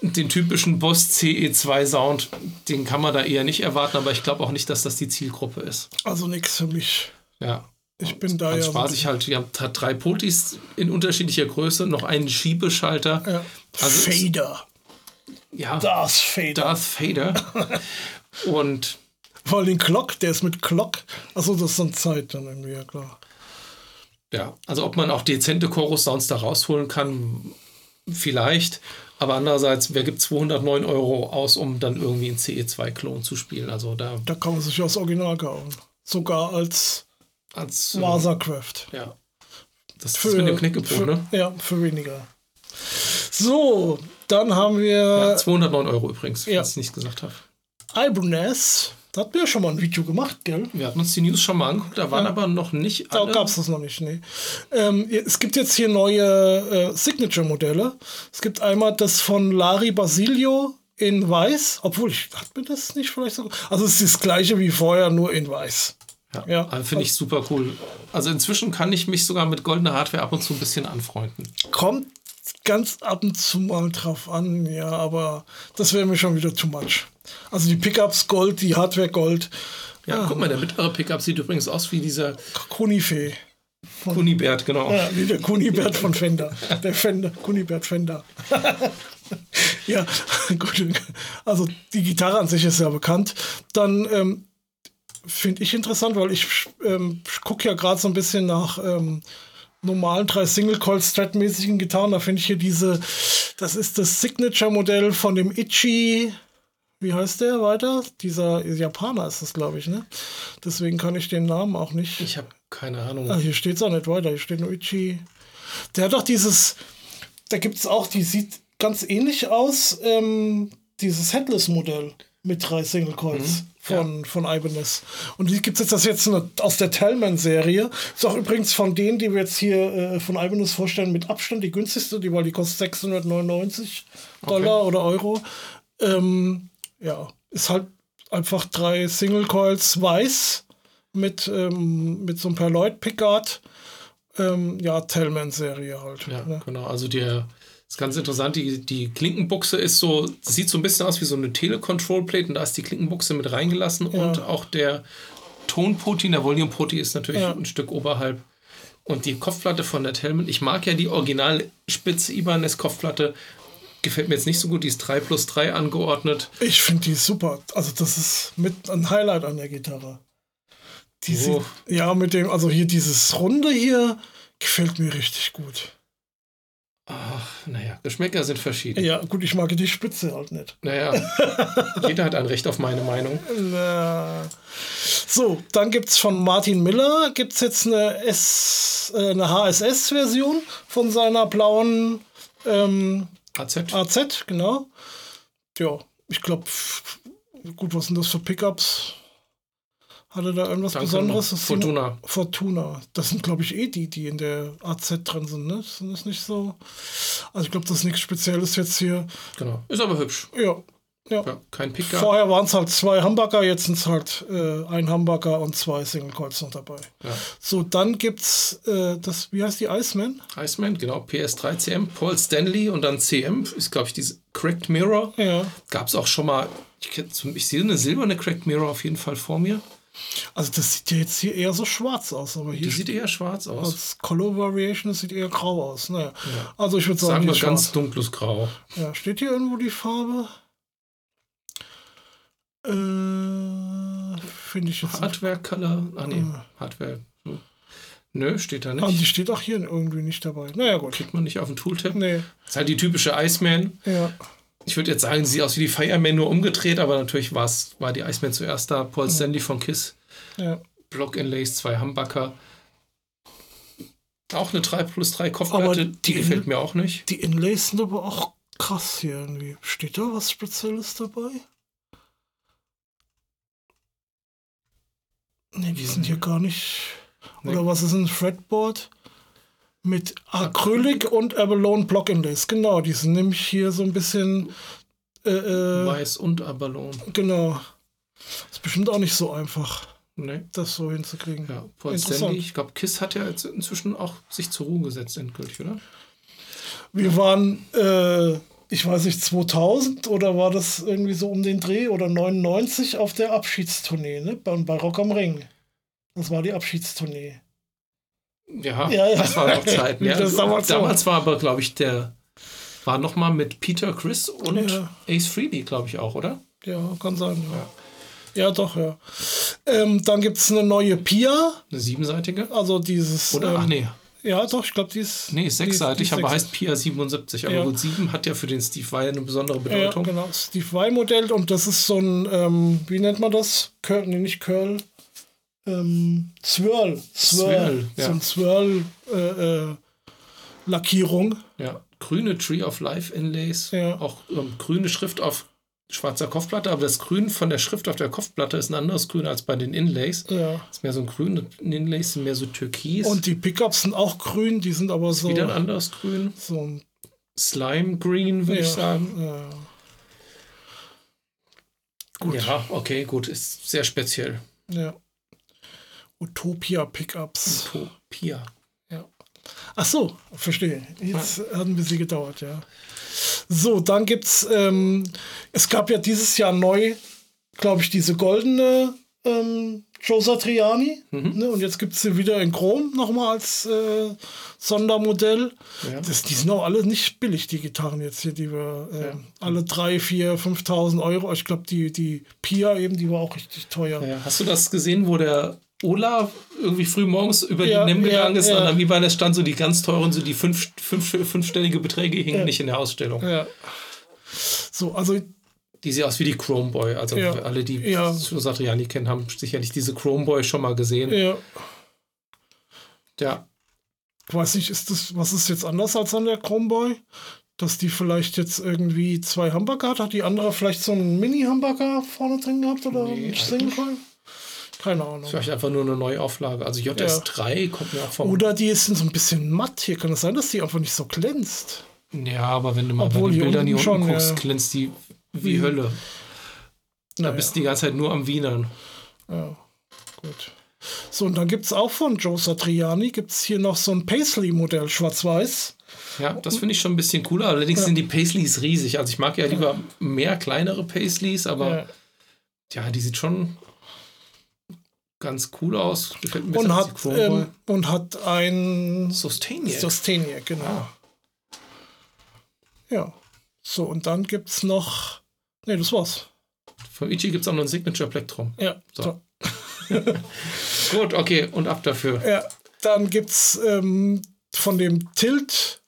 den typischen Boss CE2 Sound, den kann man da eher nicht erwarten, aber ich glaube auch nicht, dass das die Zielgruppe ist. also nichts für mich. Ja. Ich bin da ja. spaßig halt. Ihr habt drei Potis in unterschiedlicher Größe, noch einen Schiebeschalter. Ja. Also Fader. Ja, Darth Fader. Darth Vader. [laughs] Und Vor allem den Glock, der ist mit Glock. Achso, das ist dann Zeit dann irgendwie, ja klar. Ja, also ob man auch dezente Chorus-Sounds da rausholen kann, vielleicht. Aber andererseits, wer gibt 209 Euro aus, um dann irgendwie einen CE2-Klon zu spielen? Also da Da kann man sich ja das Original kaufen. Sogar als als. äh, Masercraft. Ja. Das ist mit dem Knickebrot, für, ne? Ja, für weniger. So, dann haben wir Ja, 209 Euro übrigens, wenn ja. ich es nicht gesagt habe. Iberness. Da hatten wir ja schon mal ein Video gemacht, gell? Wir hatten uns die News schon mal angeguckt, da waren Ja. aber noch nicht Da alle. gab es das noch nicht, nee. Ähm, es gibt jetzt hier neue äh, Signature-Modelle. Es gibt einmal das von Lari Basilio in weiß, obwohl ich, hat mir das nicht vielleicht so. Also es ist das gleiche wie vorher, nur in weiß. Ja, Ja. also Finde ich super cool. Also inzwischen kann ich mich sogar mit goldener Hardware ab und zu ein bisschen anfreunden. Kommt ganz ab und zu mal drauf an, ja, aber das wäre mir schon wieder too much. Also die Pickups Gold, die Hardware Gold Ja, Ah. guck mal, der mittlere Pickup sieht übrigens aus wie dieser Kunifee. Kunibert, genau. Ja, wie der Kunibert von Fender. Der Fender, Kunibert Fender. [laughs] ja, [laughs] gut. Also die Gitarre an sich ist ja bekannt. Dann ähm, finde ich interessant, weil ich ähm, gucke ja gerade so ein bisschen nach ähm, normalen drei Single Coil Strat mäßigen Gitarren. Da finde ich hier diese, das ist das Signature Modell von dem Itchy. Wie heißt der weiter? Dieser Japaner ist das, glaube ich, ne? Deswegen kann ich den Namen auch nicht. Ich habe keine Ahnung. Ah, hier steht es auch nicht weiter. Hier steht nur Ichi. Der hat doch dieses. Da gibt es auch, die sieht ganz ähnlich aus. Ähm, dieses Headless-Modell mit drei Single Coils von, von Ibanez. Und die gibt es jetzt, das jetzt eine, aus der Tellman-Serie. Ist auch übrigens von denen, die wir jetzt hier äh, von Ibanez vorstellen, mit Abstand die günstigste, die, weil die kostet 699 Dollar oder Euro. Ähm, ja, ist halt einfach drei Single Coils weiß mit, ähm, mit so einem Perloid Pickguard. Ähm, ja, Tellman-Serie halt. Ja, ne? genau. Also der ist ganz interessant. Die, die Klinkenbuchse ist so, sieht so ein bisschen aus wie so eine Telecontrol-Plate und da ist die Klinkenbuchse mit reingelassen und auch der Tonputin, der Volume Putti ist natürlich Ja. ein Stück oberhalb. Und die Kopfplatte von der Telman, ich mag ja die Original-Spitze Ibanez Kopfplatte, gefällt mir jetzt nicht so gut. Die ist 3 plus 3 angeordnet. Ich finde die super. Also, das ist mit ein Highlight an der Gitarre. Die Oh. sieht, ja, mit dem, also hier dieses Runde hier gefällt mir richtig gut. Ach, naja, Geschmäcker sind verschieden. Ja, gut, ich mag die Spitze halt nicht. Naja, [laughs] jeder hat ein Recht auf meine Meinung. Äh, So, dann gibt es von Martin Miller gibt's jetzt eine, S, äh, eine HSS-Version von seiner blauen ähm, AZ. AZ, genau. Ja, ich glaube, gut, was sind das für Pickups? Hatte da irgendwas Danke Besonderes? Das Fortuna. Fortuna. Das sind, glaube ich, eh die, die in der AZ drin sind, ne? Sind das nicht so? Also ich glaube, das ist nichts Spezielles jetzt hier. Genau. Ist aber hübsch. Ja. Ja. Ja, kein Pickup. Vorher waren es halt zwei Hamburger, jetzt sind es halt äh, ein Hamburger und zwei Single Coils noch dabei. Ja. So, dann gibt's äh, das, wie heißt die Iceman? Iceman, genau, PS3 CM, Paul Stanley und dann CM ist, glaube ich, diese Cracked Mirror. Ja. Gab es auch schon mal, ich, ich sehe eine silberne Cracked Mirror auf jeden Fall vor mir. Also das sieht ja jetzt hier eher so schwarz aus, aber Die hier sieht eher schwarz aus. als Color Variation, das sieht eher grau aus. Naja. Also ich würde sagen, Sagen die wir ganz dunkles Grau. Ja, steht hier irgendwo die Farbe? Äh, Finde ich jetzt nicht. Hardware Color. Ah, nee, Hardware. Nö, steht da Ah, nicht. die steht auch hier irgendwie nicht dabei. Naja, gut. Kriegt man nicht auf den Tooltip. Nee, Das ist halt die typische Iceman. ja. Ich würde jetzt sagen, sie sieht aus wie die Fireman nur umgedreht, aber natürlich war's, war die Iceman zuerst da. Paul Stanley von Kiss. ja. Block Inlays, zwei Humbucker. Auch eine 3 plus 3 Kopfplatte, die die- gefällt mir auch nicht. Die Inlays sind aber auch krass hier irgendwie. Steht da was Spezielles dabei? Nee, die sind hier gar nicht. Nee. Oder was ist ein Fretboard? Mit Acrylic und Abalone Block Inlays. Genau, die sind nämlich hier so ein bisschen. Äh, äh, Weiß und Abalone. genau. Ist bestimmt auch nicht so einfach, Nee. das so hinzukriegen. Ja, Paul Interessant. Stanley, ich glaube, Kiss hat ja jetzt inzwischen auch sich zur Ruhe gesetzt, endgültig, oder? Wir waren, äh, ich weiß nicht, 2000 oder war das irgendwie so um den Dreh oder 99 auf der Abschiedstournee, ne? Bei, bei Rock am Ring. Das war die Abschiedstournee. Ja, Ja, ja. das war noch Zeit. [laughs] Ja, Das damals damals war aber, glaube ich, der. War nochmal mit Peter Chris und Ja. Ace Frehley, glaube ich, auch, oder? Ja, kann sein, ja. Ja, doch, ja. Ähm, dann gibt es eine neue Pia, Eine siebenseitige? also dieses. Oder? ähm, Ach nee. Ja, doch, ich glaube, die ist. Nee, ist sechsseitig, aber heißt Pia 77. Aber Ja. gut, 7 hat ja für den Steve Vai eine besondere Ja, Bedeutung. genau. Steve Vai-Modell und das ist so ein, ähm, wie nennt man das? Curl, nee, nicht Curl. Ähm, Swirl. Swirl, ja. So ein Swirl äh, äh, Lackierung. Ja, grüne Tree of Life Inlays, Ja. auch ähm, grüne Schrift auf schwarzer Kopfplatte, aber das Grün von der Schrift auf der Kopfplatte ist ein anderes Grün als bei den Inlays. Ja. Ist mehr so ein Grün, die Inlays sind mehr so türkis. Und die Pickups sind auch grün, die sind aber so, wieder ein anderes Grün. so ein Slime Green, würde ja, ich sagen. Ja. Ja, okay, gut, ist sehr speziell. ja. Utopia Pickups. Utopia. Ja. Ach so, verstehe. Jetzt hat ein bisschen gedauert, ja. So, dann gibt's, ähm, es gab ja dieses Jahr neu, glaube ich, diese goldene ähm, Joe Satriani. Ne? Und jetzt gibt es sie wieder in Chrom nochmal als äh, Sondermodell. Ja. Das, die sind auch alle nicht billig, die Gitarren jetzt hier, die wir äh, alle 3, 4, 5.000 Euro. Ich glaube, die, die Pia eben, die war auch richtig teuer. Ja, hast du das gesehen, wo der Olaf irgendwie früh morgens über Ja, die NEM ja, gegangen ist ja. und dann wie bei der stand so die ganz teuren, so die fünf, fünf, fünfstellige Beträge hingen nicht in der Ausstellung. Ja. So, also Die sieht aus wie die Chrome Boy. Also Ja. alle, die Ja. Satriani kennen, haben sicherlich diese Chrome Boy schon mal gesehen. ja, Ja, ich weiß nicht, ist das, was ist jetzt anders als an der Chromeboy? Dass die vielleicht jetzt irgendwie zwei Hamburger hat? Hat die andere vielleicht so einen Mini-Hamburger vorne drin gehabt oder Nee, eigentlich Single Coil? Keine Ahnung. vielleicht einfach nur eine Neuauflage. Also JS3 kommt mir auch vom. Oder die ist so ein bisschen matt hier. Kann es sein, dass die einfach nicht so glänzt? ja, aber wenn du mal Obwohl bei den Bildern hier unten unten schon, guckst, ja. glänzt die wie Wie- Hölle. Da Naja. bist du die ganze Zeit nur am Wienern. Ja, gut. So, und dann gibt es auch von Joe Satriani, gibt es hier noch so ein Paisley-Modell, schwarz-weiß. Ja, das finde ich schon ein bisschen cooler. Allerdings sind die Paisleys riesig. Also ich mag ja lieber mehr kleinere Paisleys, aber Ja. ja, die sieht schon ganz cool aus. Gefällt mir Und, hat, ähm, und hat ein Sustainia. Sustainia, genau. Ah. Ja. So, und dann gibt es noch. Ne, das war's. Von Ichi gibt es auch noch ein Signature Plektrum. Ja. So. [laughs] [laughs] Gut, okay, und ab dafür. Ja, dann gibt es ähm, von dem Tilt,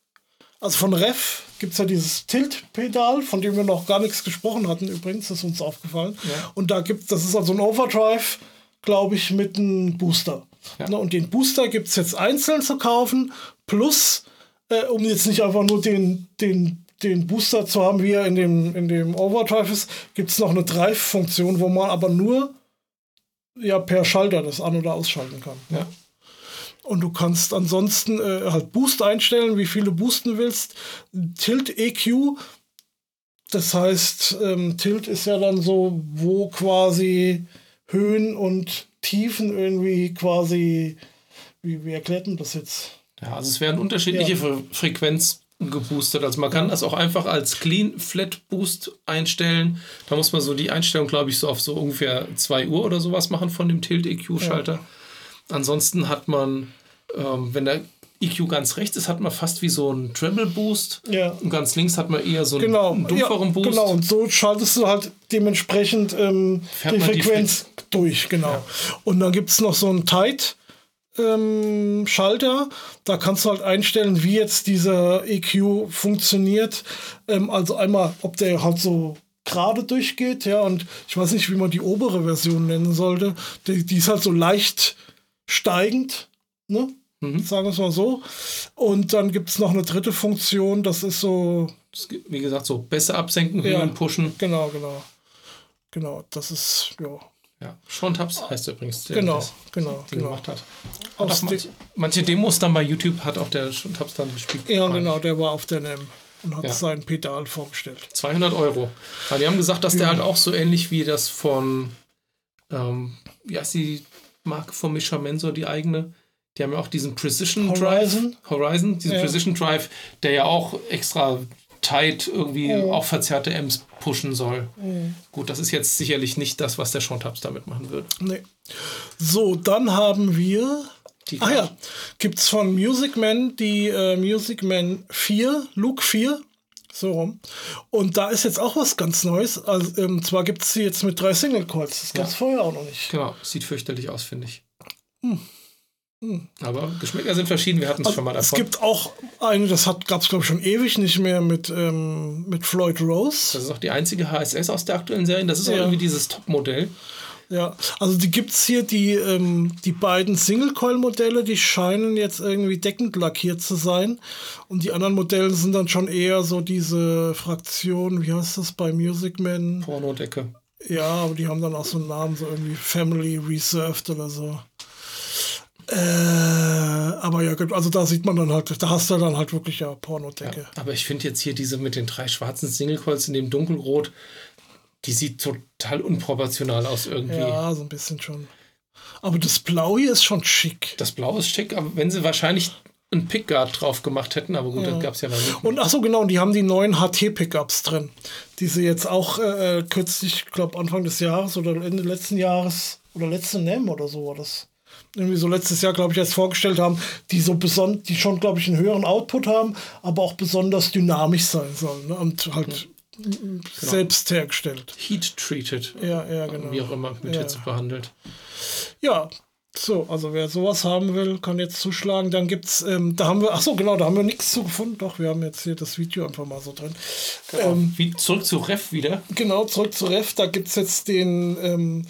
also von Ref, gibt es ja dieses Tilt-Pedal, von dem wir noch gar nichts gesprochen hatten, übrigens, ist uns aufgefallen. Ja. Und da gibt das ist also ein Overdrive, glaube ich, mit einem Booster. Ja. Ne, und den Booster gibt es jetzt einzeln zu kaufen, plus, äh, um jetzt nicht einfach nur den, den, den Booster zu haben, wie er in dem, in dem Overdrive ist, gibt es noch eine Drive-Funktion, wo man aber nur ja, per Schalter das an- oder ausschalten kann. Ja. Und du kannst ansonsten äh, halt Boost einstellen, wie viele boosten willst. Tilt EQ, das heißt, ähm, Tilt ist ja dann so, wo quasi Höhen und Tiefen irgendwie quasi, wie, wie erklärt man das jetzt? Ja, also es werden unterschiedliche Ja. Fre Frequenz geboostet. Also man kann das auch einfach als Clean Flat Boost einstellen. Da muss man so die Einstellung, glaube ich, so auf so ungefähr 2 Uhr oder sowas machen von dem Tilt EQ Schalter. Ansonsten hat man, ähm, wenn der EQ ganz rechts ist, hat man fast wie so einen Treble Boost. Ja. Und ganz links hat man eher so einen, Genau, einen dumpferen ja, Boost. genau. Und so schaltest du halt dementsprechend ähm, die man die Frequenz durch, genau. Und dann gibt es noch so einen Tight. Ähm, Schalter, da kannst du halt einstellen, wie jetzt dieser EQ funktioniert. Ähm, also einmal, ob der halt so gerade durchgeht, ja, und ich weiß nicht, wie man die obere Version nennen sollte. Die, die ist halt so leicht steigend, ne? Mhm. Sagen wir es mal so. Und dann gibt es noch eine dritte Funktion, das ist so, Das Wie gesagt, so besser absenken, Ja. Höhen pushen. Genau, genau. Genau, das ist, ja. Ja. Sean Tubbs heißt übrigens. Der Genau, das genau, Ding genau. gemacht hat. Hat auch manche, manche Demos dann bei YouTube hat auch der Sean Tubbs dann gespielt. Ja, genau, der war auf der NEM und hat Ja. sein Pedal vorgestellt. 200 Euro. Aber die haben gesagt, dass der halt auch so ähnlich wie das von, ähm, wie heißt die Marke von Misha Mensor, die eigene? Die haben ja auch diesen Precision Horizon? Drive. Horizon, diesen Ja. Precision Drive, der ja auch extra tight irgendwie auch verzerrte Amps pushen soll. Gut, das ist jetzt sicherlich nicht das, was der Sean Tubbs damit machen würde. Nee. So, dann haben wir. Die Ah ja, gibt es von Music Man die äh, Music Man 4, Luke 4. So rum. Und da ist jetzt auch was ganz Neues. Also, ähm, zwar gibt es sie jetzt mit drei Single Calls. Das gab es Ja. vorher auch noch nicht. Genau, sieht fürchterlich aus, finde ich. Hm. Aber Geschmäcker sind verschieden, wir hatten es schon mal Es davon. gibt auch eine, das gab es glaube ich schon ewig nicht mehr mit, ähm, mit Floyd Rose. Das ist auch die einzige HSS aus der aktuellen Serie. Das ist auch Ja. irgendwie dieses Top-Modell. Ja, also die gibt es hier, die, ähm, die beiden Single-Coil-Modelle, die scheinen jetzt irgendwie deckend lackiert zu sein. Und die anderen Modelle sind dann schon eher so diese Fraktion, wie heißt das bei Music Man? Pornodecke. Ja, aber die haben dann auch so einen Namen, so irgendwie Family Reserved oder so. Äh, aber ja, also da sieht man dann halt, da hast du dann halt wirklich ja Pornodecke. Aber ich finde jetzt hier diese mit den drei schwarzen Single-Coils in dem Dunkelrot, die sieht total unproportional aus irgendwie. Ja, so ein bisschen schon. Aber das Blau hier ist schon schick. Das Blau ist schick, aber wenn sie wahrscheinlich einen Pickguard drauf gemacht hätten, aber gut, Ja. das gab es ja dann nicht. Und ach so, genau, und die haben die neuen HT-Pickups drin, die sie jetzt auch äh, kürzlich, ich glaube Anfang des Jahres oder Ende letzten Jahres oder letzte NEM oder so war das. Irgendwie so letztes Jahr, glaube ich, erst vorgestellt haben, die so beson die schon, glaube ich, einen höheren Output haben, aber auch besonders dynamisch sein sollen ne? und halt m- selbst hergestellt. Heat treated. Ja, ja, genau. Wie auch immer mit Ja. Hitze behandelt. Ja, so, also wer sowas haben will, kann jetzt zuschlagen. Dann gibt's, ähm, da haben wir, ach so, genau, da haben wir nichts zu gefunden. Doch, wir haben jetzt hier das Video einfach mal so drin. Ähm, Wie, zurück zu Ref wieder. genau, zurück zu Ref, da gibt's jetzt den ähm,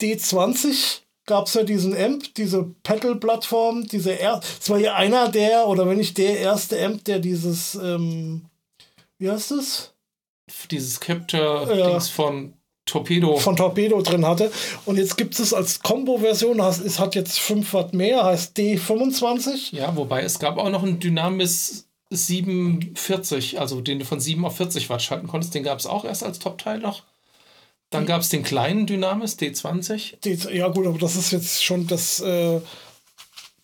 D20. Gab es ja diesen Amp, diese Pedal-Plattform, diese er es war ja einer der, oder wenn nicht der erste Amp, der dieses, ähm, wie heißt es? Dieses Capture-Dings Ja. von Torpedo. von Torpedo drin hatte. Und jetzt gibt es als Combo-Version, es hat jetzt 5 Watt mehr, heißt D25. ja, wobei es gab auch noch einen Dynamis 740, also den du von 7 auf 40 Watt schalten konntest. Den gab es auch erst als Top-Teil noch. Dann gab es den kleinen Dynamis D20. Die, ja gut, aber das ist jetzt schon das, äh,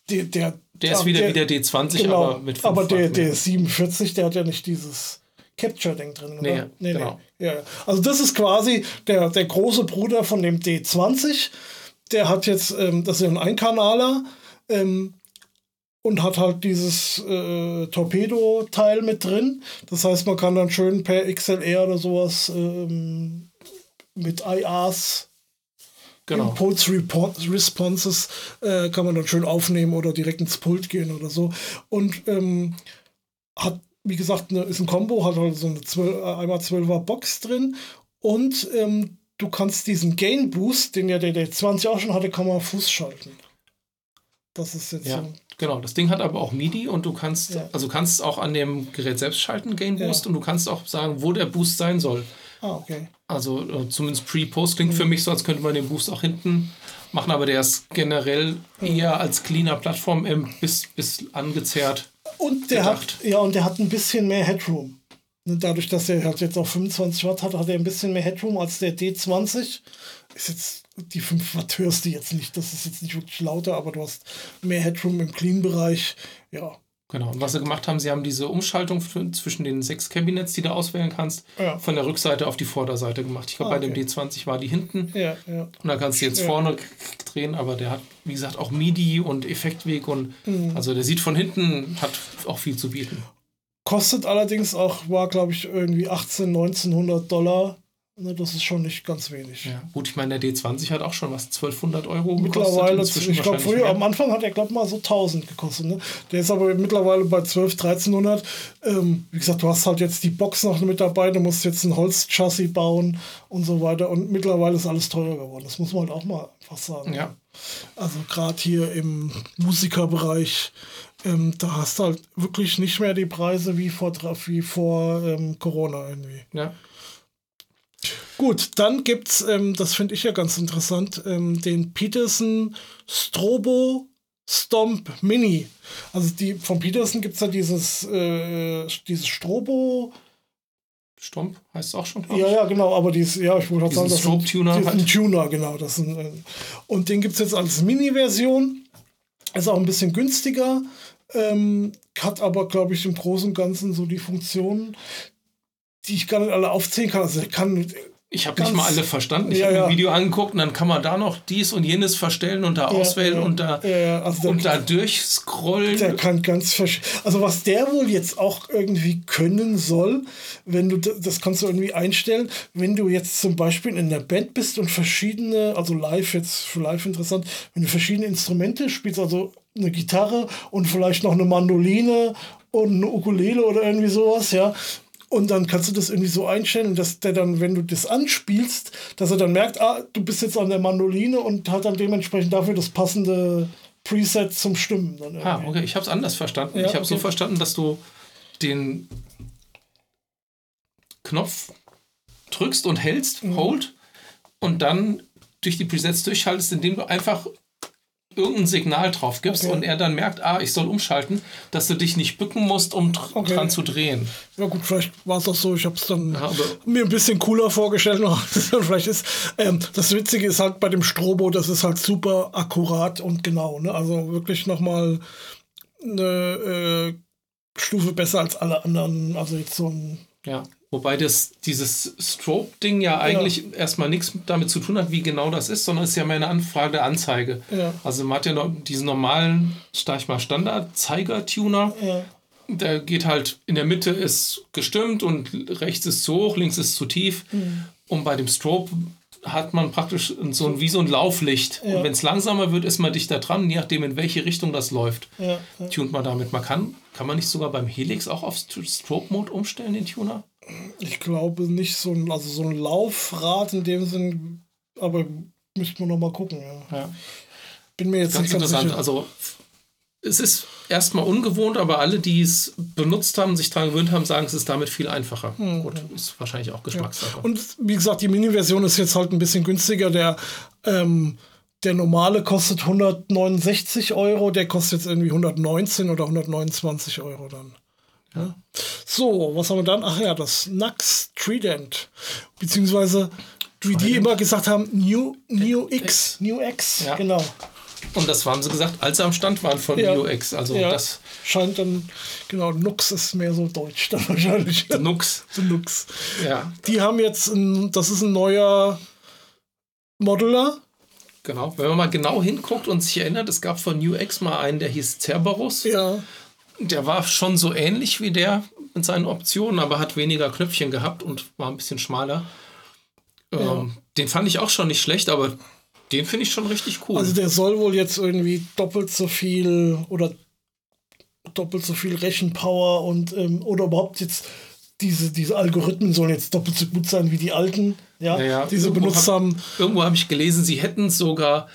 die, der... Der ist wieder wie der D20, genau, aber mit 5 aber der, der mehr. 47, der hat ja nicht dieses Capture-Ding drin, oder? Nee, genau. Ja, ja. also das ist quasi der, der große Bruder von dem D20. Der hat jetzt, ähm, das ist ein Einkanaler, ähm, und hat halt dieses äh, Torpedo-Teil mit drin. Das heißt, man kann dann schön per XLR oder sowas ähm, mit IRs Genau. Impulse Responses äh, kann man dann schön aufnehmen oder direkt ins Pult gehen oder so. Und ähm, hat, wie gesagt, eine, ist ein Combo, hat halt so eine 12, äh, einmal 12er Box drin und ähm, du kannst diesen Gain Boost, den ja der, der 20 auch schon hatte, kann man Fuß schalten. Das ist jetzt Ja, so. genau. Das Ding hat aber auch MIDI und du kannst, Ja. also kannst auch an dem Gerät selbst schalten, Gain Ja. Boost, und du kannst auch sagen, wo der Boost sein soll. Ah, okay. Also äh, zumindest Pre-Post klingt für mich so, als könnte man den Boost auch hinten machen, aber der ist generell eher als cleaner Plattform ähm, bis, bis angezerrt. Und der gedacht. hat, ja, und der hat ein bisschen mehr Headroom. Ne, Dadurch, dass er halt jetzt auch 25 Watt hat, hat er ein bisschen mehr Headroom als der D20. Ist jetzt, die 5 Watt hörst du jetzt nicht, das ist jetzt nicht wirklich lauter, aber du hast mehr Headroom im Clean-Bereich. Ja, Genau. Und was sie gemacht haben, sie haben diese Umschaltung zwischen den sechs Kabinetts, die du auswählen kannst, Ja. von der Rückseite auf die Vorderseite gemacht. Ich glaube, Ah, bei dem okay. D20 war die hinten. ja, ja. Und da kannst du jetzt vorne drehen, aber der hat, wie gesagt, auch MIDI und Effektweg und Mhm. also der sieht von hinten, hat auch viel zu bieten. Kostet allerdings auch, war glaube ich irgendwie 18, 1900 Dollar. Ne, das ist schon nicht ganz wenig. Ja, gut, ich meine, der D20 hat auch schon was, 1200 Euro gekostet. Mittlerweile, ich glaube früher, mehr. am Anfang hat er glaube mal so 1000 gekostet. Ne? Der ist aber mittlerweile bei 12, 1300. Ähm, wie gesagt, du hast halt jetzt die Box noch mit dabei, du musst jetzt ein Holzchassis bauen und so weiter. Und mittlerweile ist alles teurer geworden. Das muss man halt auch mal einfach sagen. Ja. Also gerade hier im Musikerbereich, ähm, da hast du halt wirklich nicht mehr die Preise wie vor, wie vor ähm, Corona irgendwie. Ja. Gut, dann gibt's, ähm, das finde ich ja ganz interessant, ähm, den Peterson Strobo Stomp Mini. Also die von Peterson gibt es ja dieses, äh, dieses Strobo. Stomp heißt es auch schon, Ja, ja, genau, aber dieses, ja, ich wollte gerade sagen, das ist ein- ist ein halt. Tuner, genau. Das ein, äh, und den gibt es jetzt als Mini-Version. Ist auch ein bisschen günstiger. Ähm, hat aber, glaube ich, im Großen und Ganzen so die Funktionen, die ich gar nicht alle aufzählen kann. Also er kann Ich habe nicht mal alle verstanden. Ich Ja, habe ja. ein Video angeguckt und dann kann man da noch dies und jenes verstellen und da auswählen ja, und da, also und da durchscrollen. Der kann ganz Also was der wohl jetzt auch irgendwie können soll, wenn du das kannst du irgendwie einstellen, wenn du jetzt zum Beispiel in der Band bist und verschiedene, also live jetzt für live interessant, wenn du verschiedene Instrumente spielst, also eine Gitarre und vielleicht noch eine Mandoline und eine Ukulele oder irgendwie sowas, ja. Und dann kannst du das irgendwie so einstellen, dass der dann, wenn du das anspielst, dass er dann merkt, ah, du bist jetzt an der Mandoline und hat dann dementsprechend dafür das passende Preset zum Stimmen. Dann Ah, okay, ich habe es anders verstanden. Ja, ich habe so okay. verstanden, dass du den Knopf drückst und hältst, Mhm. hold, und dann durch die Presets durchschaltest, indem du einfach irgendein Signal drauf gibst Okay. und er dann merkt, ah, ich soll umschalten, dass du dich nicht bücken musst, um dr Okay. dran zu drehen. Ja gut, vielleicht war es auch so. Ich habe es dann Ja, mir ein bisschen cooler vorgestellt, als es dann vielleicht ist. Ähm, das Witzige ist halt bei dem Strobo, das ist halt super akkurat und genau. Ne? Also wirklich nochmal eine äh, Stufe besser als alle anderen. Also jetzt so ein. Ja. Wobei das, dieses Strobe-Ding ja eigentlich ja. erstmal nichts damit zu tun hat, wie genau das ist, sondern es ist ja mehr eine Anfrage der Anzeige. Ja. Also man hat ja noch diesen normalen, sag ich mal, Standard-Zeiger-Tuner. Ja. Der geht halt in der Mitte ist gestimmt und rechts ist zu hoch, links ist zu tief. Mhm. Und bei dem Strobe hat man praktisch so ein, wie so ein Lauflicht. Und wenn es langsamer wird, ist man dichter dran, je nachdem, in welche Richtung das läuft. Tunt man damit. Man kann, kann man nicht sogar beim Helix auch auf Strobe-Mode umstellen, den Tuner? Ich glaube nicht so ein, also so ein Laufrad in dem Sinn, aber müsste man noch mal gucken. Ja. Bin mir jetzt ganz nicht ganz interessant. Sicher. Also es ist erstmal ungewohnt, aber alle, die es benutzt haben, sich daran gewöhnt haben, sagen, es ist damit viel einfacher. Mhm. Gut, ist wahrscheinlich auch Geschmackssache. Ja. Und wie gesagt, die Mini-Version ist jetzt halt ein bisschen günstiger. Der, ähm, der normale kostet 169 Euro, der kostet jetzt irgendwie 119 oder 129 Euro dann. Ja. So, was haben wir dann? Ach ja, das Nux Trident. Beziehungsweise, wie die immer gesagt haben, New, New X. New X, ja. genau. Und das haben sie gesagt, als sie am Stand waren von ja. UX. Also ja. das scheint dann, genau, Nux ist mehr so deutsch dann wahrscheinlich. The Nux. The Nux. Ja. Die haben jetzt, ein, das ist ein neuer Modeler. Genau, wenn man mal genau hinguckt und sich erinnert, es gab von UX mal einen, der hieß Cerberus. Ja. Der war schon so ähnlich wie der mit seinen Optionen, aber hat weniger Knöpfchen gehabt und war ein bisschen schmaler. Ja. Ähm, den fand ich auch schon nicht schlecht, aber den finde ich schon richtig cool. Also der soll wohl jetzt irgendwie doppelt so viel oder doppelt so viel Rechenpower und ähm, oder überhaupt jetzt diese, diese Algorithmen sollen jetzt doppelt so gut sein wie die alten, ja, naja, die sie benutzt hab, haben. Irgendwo habe ich gelesen, sie hätten sogar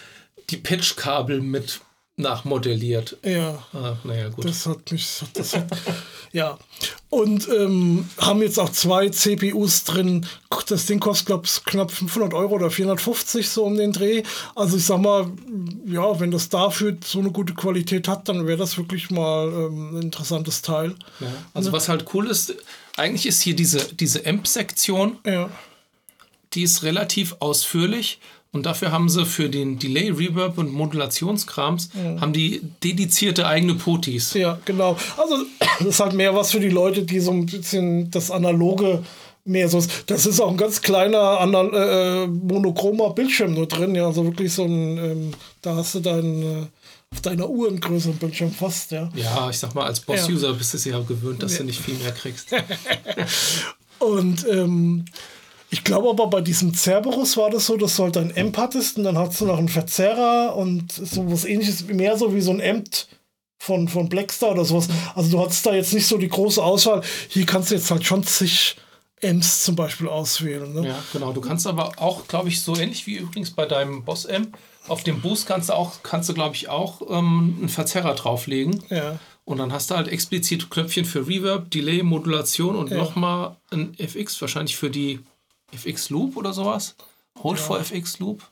die Patchkabel mit nachmodelliert. Ja. Ah, naja, gut. Das hat mich. Das hat, [laughs] ja. Und ähm, haben jetzt auch zwei CPUs drin. Das Ding kostet, glaube ich, knapp 500 Euro oder 450 so um den Dreh. Also ich sag mal, ja, wenn das dafür so eine gute Qualität hat, dann wäre das wirklich mal ähm, ein interessantes Teil. Ja. Also was halt cool ist, eigentlich ist hier diese, diese Amp-Sektion. Ja. Die ist relativ ausführlich und dafür haben sie für den Delay, Reverb und Modulationskrams ja. haben die dedizierte eigene Potis. Ja, genau. Also [clears throat] das ist halt mehr was für die Leute, die so ein bisschen das analoge mehr so. Das ist auch ein ganz kleiner äh, äh, monochromer Bildschirm nur drin. Ja, also wirklich so ein. Ähm, da hast du dann äh, auf deiner Uhr einen größeren Bildschirm fast. Ja. Ja, ich sag mal als Boss-User ja. bist du es ja gewöhnt, dass ja. du nicht viel mehr kriegst. [laughs] und ähm, ich glaube aber bei diesem Cerberus war das so, dass du halt ein Amp hattest und dann hast du noch einen Verzerrer und so was ähnliches, mehr so wie so ein Amp von, von Blackstar oder sowas. Also du hattest da jetzt nicht so die große Auswahl. Hier kannst du jetzt halt schon zig Amps zum Beispiel auswählen. Ne? Ja, genau. Du kannst aber auch, glaube ich, so ähnlich wie übrigens bei deinem Boss-Amp, auf dem Boost kannst du auch, kannst du, glaube ich, auch ähm, einen Verzerrer drauflegen. Ja. Und dann hast du halt explizit Knöpfchen für Reverb, Delay, Modulation und ja. nochmal ein FX, wahrscheinlich für die FX Loop oder sowas? Hold ja. for FX Loop?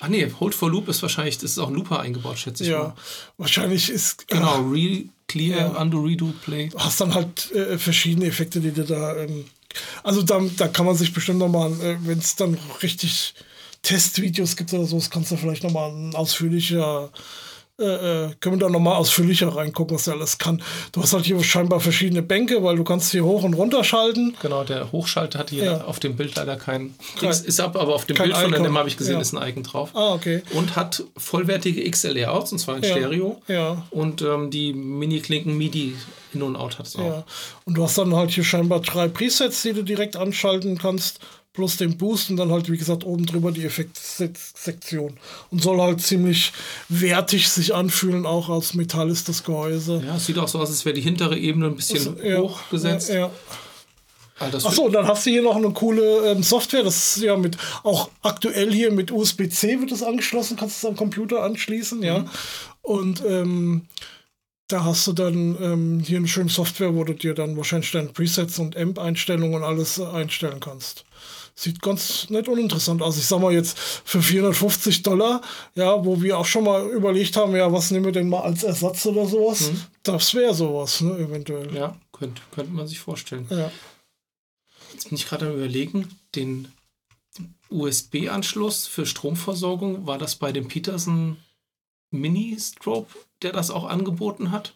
Ach nee, Hold for Loop ist wahrscheinlich, das ist auch ein Looper eingebaut, schätze ich ja, mal. wahrscheinlich ist. Genau, Re Clear, ja. Undo, Redo, Play. Du hast dann halt äh, verschiedene Effekte, die dir da. Ähm, also da, da kann man sich bestimmt nochmal, äh, wenn es dann richtig Testvideos gibt oder so, das kannst du vielleicht nochmal ein ausführlicher äh, äh, können wir da nochmal ausführlicher reingucken, was er alles kann. Du hast halt hier scheinbar verschiedene Bänke, weil du kannst hier hoch und runter schalten. Genau, der Hochschalter hat hier ja. auf dem Bild leider kein, kein ist ab, aber auf dem Bild von dem habe ich gesehen, ja. ist ein Icon drauf. Ah, okay. Und hat vollwertige XLR-Outs, und zwar in ja. Stereo. Ja. Und ähm, die Mini-Klinken MIDI in- und Out hat es auch. Ja. Und du hast dann halt hier scheinbar drei Presets, die du direkt anschalten kannst plus den Boost und dann halt, wie gesagt, oben drüber die Effektsektion. Und soll halt ziemlich wertig sich anfühlen, auch als Metall ist das Gehäuse. Ja, es sieht auch so aus, als wäre die hintere Ebene ein bisschen das, hochgesetzt. Ja, ja. Achso, und dann hast du hier noch eine coole ähm, Software, das ist ja mit, auch aktuell hier mit USB-C wird das angeschlossen, kannst du es am Computer anschließen, mhm. ja. Und ähm, da hast du dann ähm, hier eine schöne Software, wo du dir dann wahrscheinlich deine Presets und Amp-Einstellungen und alles äh, einstellen kannst. Sieht ganz nett uninteressant aus. Ich sag mal jetzt für 450 Dollar, ja, wo wir auch schon mal überlegt haben, ja, was nehmen wir denn mal als Ersatz oder sowas? Mhm. Das wäre sowas, ne, eventuell. Ja, könnte, könnte man sich vorstellen. Ja. Jetzt bin ich gerade am überlegen, den USB-Anschluss für Stromversorgung, war das bei dem Peterson Mini-Strobe, der das auch angeboten hat?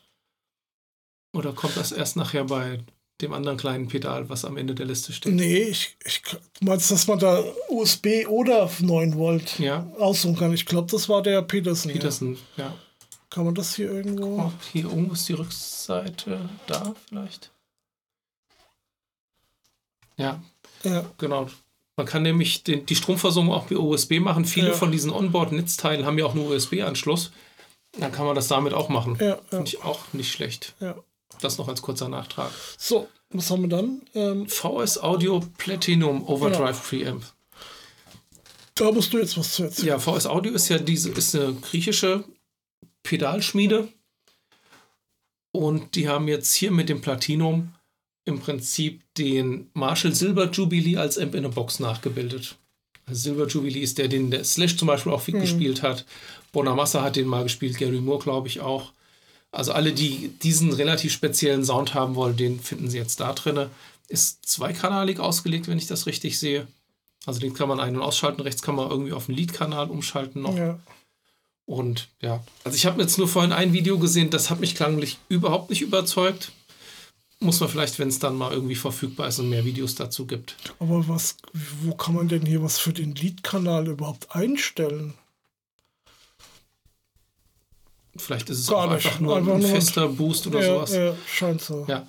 Oder kommt das erst nachher bei dem anderen kleinen Pedal, was am Ende der Liste steht? Nee, ich, ich meinst, dass man da USB oder 9 Volt Ja. aussuchen kann. Ich glaube, das war der Peterson. Peterson, ja. Ja. Kann man das hier irgendwo? Oh, hier irgendwo ist die Rückseite da vielleicht. Ja, Ja. genau. Man kann nämlich den, die Stromversorgung auch per USB machen. Viele Ja. von diesen Onboard-Netzteilen haben ja auch nur USB-Anschluss. Dann kann man das damit auch machen. Ja, Finde ich auch nicht schlecht. ja. Das noch als kurzer Nachtrag. So, was haben wir dann? Ähm, VS Audio Platinum Overdrive Preamp. da musst du jetzt was zu erzählen. Ja, VS Audio ist ja diese ist eine griechische Pedalschmiede. Und die haben jetzt hier mit dem Platinum im Prinzip den Marshall Silver Jubilee als Amp in a Box nachgebildet. Also Silver Jubilee ist der, den der Slash zum Beispiel auch viel gespielt hat. Bonamassa hat den mal gespielt, Gary Moore glaube ich auch. Also alle, die diesen relativ speziellen Sound haben wollen, den finden sie jetzt da drinne. Ist zweikanalig ausgelegt, wenn ich das richtig sehe. Also den kann man ein- und ausschalten. Rechts kann man irgendwie auf den Lead-Kanal umschalten noch. Ja. Und ja, also ich habe jetzt nur vorhin ein Video gesehen, das hat mich klanglich überhaupt nicht überzeugt. Muss man vielleicht, wenn es dann mal irgendwie verfügbar ist und mehr Videos dazu gibt. Aber was, wo kann man denn hier was für den Lead-Kanal überhaupt einstellen? Vielleicht ist es Gar auch nicht. einfach nur Einfach ein nur- fester Boost oder ja, sowas. ja, scheint so. Ja.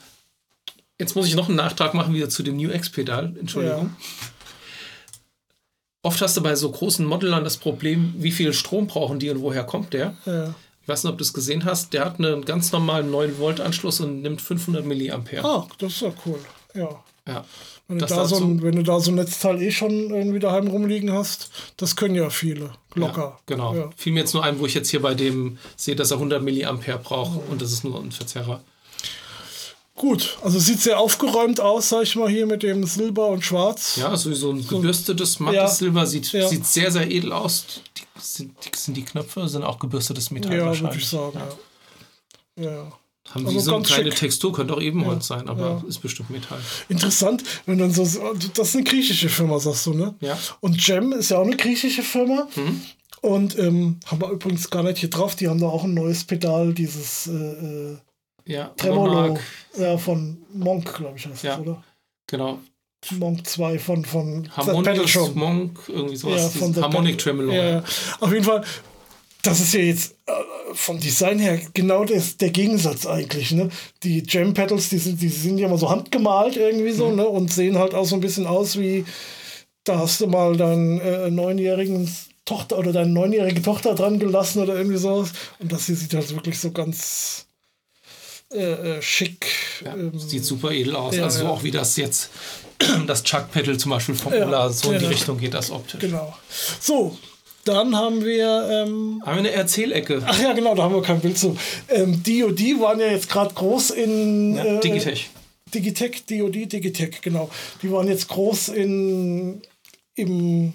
Jetzt muss ich noch einen Nachtrag machen wieder zu dem New X-Pedal. Entschuldigung. Oft hast du bei so großen Modellern das Problem, wie viel Strom brauchen die und woher kommt der? Ja. Ich weiß nicht, ob du es gesehen hast. Der hat einen ganz normalen 9-Volt-Anschluss und nimmt 500 Milliampere. Ah, das ist ja cool. Ja. Ja. Wenn du, da so ein, wenn du da so ein Netzteil eh schon irgendwie daheim rumliegen hast, das können ja viele. Locker. Ja, genau. Ja. Fiel mir jetzt nur ein, wo ich jetzt hier bei dem sehe, dass er 100 Milliampere braucht und das ist nur ein Verzerrer. Gut, also sieht sehr aufgeräumt aus, sag ich mal, hier mit dem Silber und Schwarz. Ja, so, so ein gebürstetes mattes Ja. Silber sieht, Ja. sieht sehr, sehr edel aus. Die, sind, die, sind die Knöpfe, sind auch gebürstetes Metall Ja, wahrscheinlich. würde ich sagen. Ja. Ja. Haben Also die so eine kleine schick. Textur, könnte auch Ebenholz sein, aber ja. ist bestimmt Metall. Interessant, wenn dann so, das ist eine griechische Firma, sagst du, ne? Ja. Und Gem ist ja auch eine griechische Firma. Mhm. Und ähm, haben wir übrigens gar nicht hier drauf, die haben da auch ein neues Pedal, dieses äh, äh, Ja, Tremolo ja, von Monk, glaube ich, heißt Ja. das, oder? Genau. Monk 2 von, von Harmonic. Monk, irgendwie sowas. Ja, von Harmonic Tremolo. Ja, ja. Auf jeden Fall, das ist ja jetzt äh, vom Design her genau das, der Gegensatz eigentlich. Ne? Die Jam Pedals, die sind, die sind ja immer so handgemalt irgendwie Mhm. so ne? und sehen halt auch so ein bisschen aus wie, da hast du mal deinen äh, neunjährigen Tochter oder deine neunjährige Tochter dran gelassen oder irgendwie sowas. Und das hier sieht halt wirklich so ganz äh, äh, schick. Ja, ähm, sieht super edel aus. ja, also ja. auch wie das jetzt, [clears throat] das Chuck Pedal zum Beispiel vom Ola, so in die ja. Richtung geht das optisch. Genau. So, dann haben wir. Ähm, Haben wir eine Erzählecke. Ach ja, genau, da haben wir kein Bild zu. Ähm, DOD waren ja jetzt gerade groß in. Ja, äh, Digitech. Digitech, DOD, Digitech, genau. Die waren jetzt groß in. im.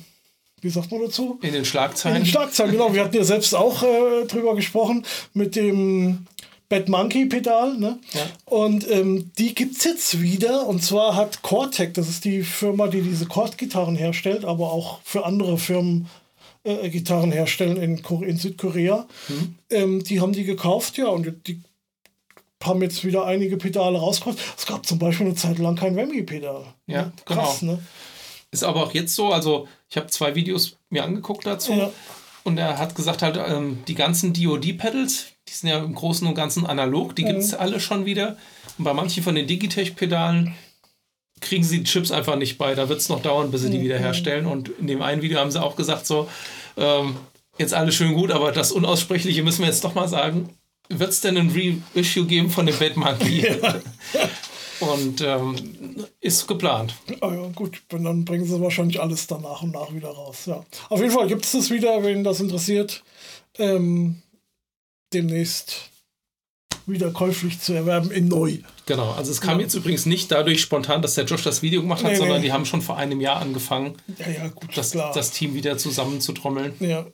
Wie sagt man dazu? In den In den Schlagzeilen. Schlagzeilen, genau. Wir hatten ja selbst auch äh, drüber gesprochen mit dem Bad Monkey Pedal. Ne? Ja. Und ähm, die gibt es jetzt wieder. Und zwar hat Cortec, das ist die Firma, die diese Chord-Gitarren herstellt, aber auch für andere Firmen äh, Gitarren herstellen in, in Südkorea. Mhm. Ähm, die haben die gekauft, ja, und die haben jetzt wieder einige Pedale rausgebracht. Es gab zum Beispiel eine Zeit lang kein Remy-Pedal. Ja, ne? Krass, genau. ne? Ist aber auch jetzt so, also ich habe zwei Videos mir angeguckt dazu Ja. und er hat gesagt halt, ähm, die ganzen DOD-Pedals, die sind ja im Großen und Ganzen analog, die gibt es alle schon wieder. Und bei manchen von den Digitech-Pedalen kriegen sie die Chips einfach nicht bei. Da wird es noch dauern, bis sie die wieder herstellen. Und in dem einen Video haben sie auch gesagt, so, ähm, jetzt alles schön gut, aber das Unaussprechliche müssen wir jetzt doch mal sagen. Wird es denn ein Reissue geben von dem Bad Monkey? [laughs] Und ähm, ist geplant. Ah ja, gut, und dann bringen sie wahrscheinlich alles dann nach und nach wieder raus. Ja. Auf jeden Fall gibt es das wieder, wen das interessiert, ähm, demnächst wieder käuflich zu erwerben in neu. Genau, also es kam jetzt übrigens nicht dadurch spontan, dass der Josh das Video gemacht hat, Nee, sondern nee. die haben schon vor einem Jahr angefangen, Ja, ja, gut, das, klar. das Team wieder zusammenzutrommeln. ja.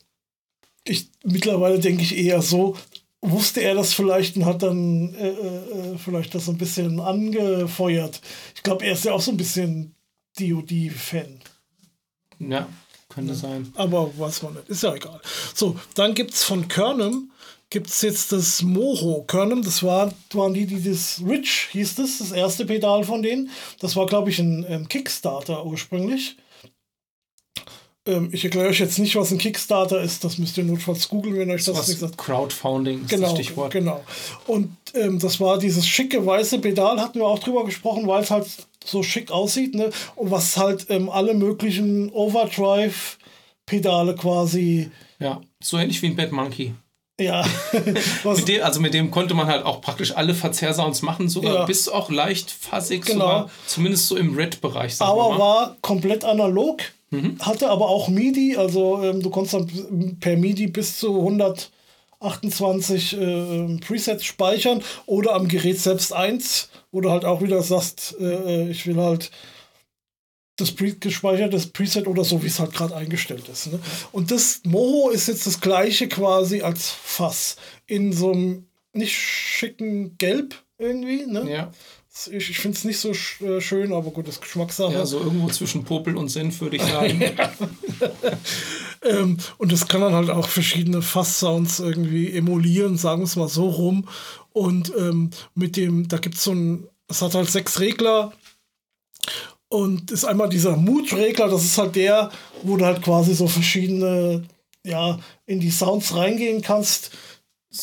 Ich, mittlerweile denke ich eher so, wusste er das vielleicht und hat dann äh, äh, vielleicht das so ein bisschen angefeuert. Ich glaube, er ist ja auch so ein bisschen DOD-Fan. Ja, könnte sein. Aber weiß man nicht. Ist ja egal. So, dann gibt es von Körnem gibt es jetzt das Moho Körnem. Das war, waren die, die das Rich hieß das, das erste Pedal von denen. Das war, glaube ich, ein ähm, Kickstarter ursprünglich. Ähm, ich erkläre euch jetzt nicht, was ein Kickstarter ist. Das müsst ihr notfalls googeln, wenn euch das, Was nicht sagt. Crowdfunding ist Genau, das Stichwort. genau. Und ähm, das war dieses schicke weiße Pedal, hatten wir auch drüber gesprochen, weil es halt so schick aussieht, ne? Und was halt ähm, alle möglichen Overdrive-Pedale quasi, Ja, so ähnlich wie ein Bad Monkey. Ja, [laughs] Mit dem, also mit dem konnte man halt auch praktisch alle Verzerrsounds machen, sogar Ja. bis auch leicht fassig, Genau. sogar, zumindest so im Red-Bereich. aber war komplett analog, hatte aber auch MIDI, also ähm, du konntest dann per MIDI bis zu 128 äh, Presets speichern oder am Gerät selbst eins, wo du halt auch wieder sagst, äh, äh, ich will halt das pre gespeicherte Preset oder so, wie es halt gerade eingestellt ist. Ne? Und das Moho ist jetzt das gleiche quasi als Fass in so einem nicht schicken Gelb irgendwie. Ne? Ja, Ich, ich finde es nicht so sch äh, schön, aber gut, das ist Geschmackssache. ja, so irgendwo zwischen Popel und Senf, würde ich sagen. [laughs] Ähm, und das kann dann halt auch verschiedene Fass-Sounds irgendwie emulieren, sagen wir es mal so rum. Und ähm, mit dem, da gibt es so ein, es hat halt sechs Regler. Und ist einmal dieser Mood-Regler, das ist halt der, wo du halt quasi so verschiedene, ja, in die Sounds reingehen kannst.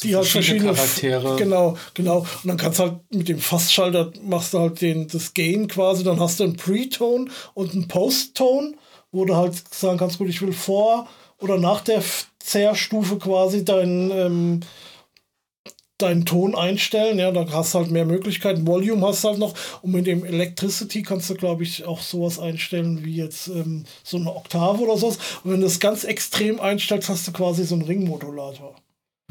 die halt verschiedene Charaktere. Genau, genau. Und dann kannst du halt mit dem Fassschalter machst du halt den, das Gain quasi, dann hast du einen Pre-Tone und einen Post-Tone, wo du halt sagen kannst, gut, ich will vor oder nach der Zerrstufe quasi deinen ähm, deinen Ton einstellen, ja, da hast du halt mehr Möglichkeiten. Volume hast du halt noch und mit dem Electricity kannst du, glaube ich, auch sowas einstellen wie jetzt ähm, so eine Oktave oder sowas. Und wenn du das ganz extrem einstellst, hast du quasi so einen Ringmodulator.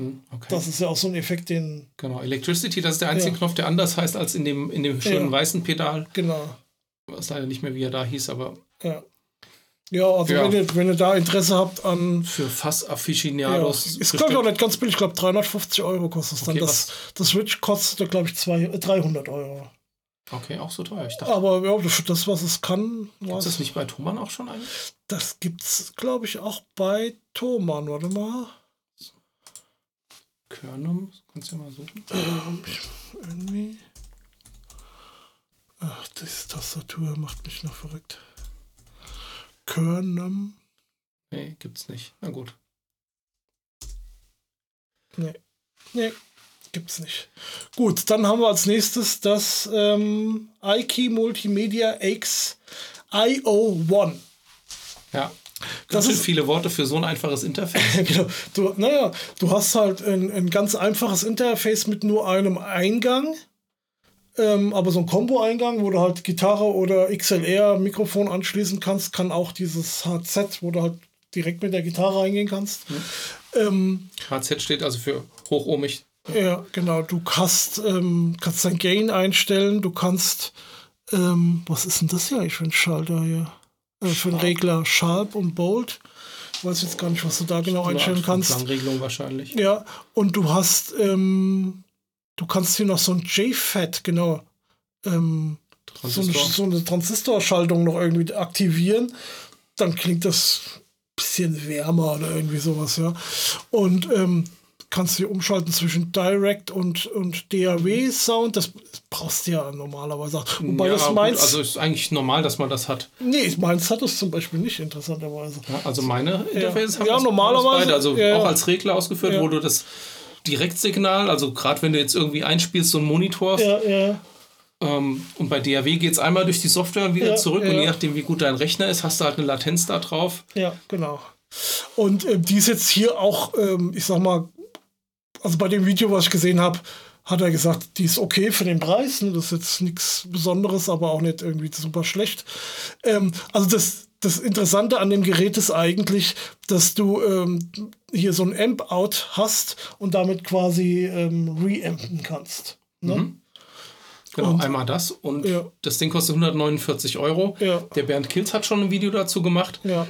Hm, okay. Das ist ja auch so ein Effekt, den, genau, Electricity, das ist der einzige Ja. Knopf, der anders heißt als in dem, in dem schönen Ja. weißen Pedal. genau, Ich weiß leider nicht mehr, wie er da hieß, aber ja. Ja, also Ja. Wenn, ihr, wenn ihr da Interesse habt an. für Ja, Fass-Afficionados. ist, glaube ich, auch nicht ganz billig. Ich glaube, 350 Euro kostet es dann. Okay, Das, das Switch kostet, glaube ich, zwei, äh, 300 Euro. Okay, auch so teuer. Ich dachte, Aber ja, für das, was es kann, ist was, das nicht bei Thomann auch schon eigentlich? das gibt's, glaube ich, auch bei Thomann. Warte mal. Körnum, kannst du ja mal suchen. Ähm, irgendwie. Ach, diese Tastatur macht mich noch verrückt. Körnem. Nee, gibt's nicht. Na gut. Nee. Nee, gibt's nicht. Gut, dann haben wir als nächstes das ähm, iKey Multimedia X IO1. Ja. Das Ganz schön ist- viele Worte für so ein einfaches Interface. [laughs] genau. Du, naja, du hast halt ein, ein ganz einfaches Interface mit nur einem Eingang. Ähm, aber so ein Kombo-Eingang, wo du halt Gitarre oder XLR-Mikrofon anschließen kannst, kann auch dieses HZ, wo du halt direkt mit der Gitarre reingehen kannst. Ähm, HZ steht also für hochohmig. Ja, genau. Du hast, ähm, kannst dein Gain einstellen. Du kannst, ähm, was ist denn das hier eigentlich für ein Schalter hier? Äh, für einen. Regler Sharp und Bold. Ich weiß jetzt gar nicht, was du da genau einstellen kannst. Klangregelung wahrscheinlich. Ja, und du hast, ähm, du kannst hier noch so ein JFET, genau, ähm, so eine, so eine Transistorschaltung noch irgendwie aktivieren. Dann klingt das ein bisschen wärmer oder irgendwie sowas, ja. Und ähm, kannst hier umschalten zwischen Direct und, und DAW-Sound. Das brauchst du ja normalerweise auch. Wobei ja, das gut, meins. also ist eigentlich normal, dass man das hat. nee, meins hat es zum Beispiel nicht, interessanterweise. Ja, also meine Interfaces haben Ja, das normalerweise, beide. Also ja, ja. auch als Regler ausgeführt, Ja. wo du das Direktsignal, also gerade wenn du jetzt irgendwie einspielst, so einen Monitor, Ja, ja. ähm, und bei DAW geht es einmal durch die Software und wieder Ja, zurück und ja. je nachdem, wie gut dein Rechner ist, hast du halt eine Latenz da drauf. Ja, genau. Und ähm, die ist jetzt hier auch, ähm, ich sag mal, also bei dem Video, was ich gesehen habe, hat er gesagt, die ist okay für den Preis. Ne? Das ist jetzt nichts Besonderes, aber auch nicht irgendwie super schlecht. Ähm, also das, das Interessante an dem Gerät ist eigentlich, dass du ähm, hier so ein Amp-Out hast und damit quasi ähm, reampen kannst. Ne? Genau, Und- einmal das. Und Ja. das Ding kostet 149 Euro. Ja. Der Bernd Kilz hat schon ein Video dazu gemacht. Ja,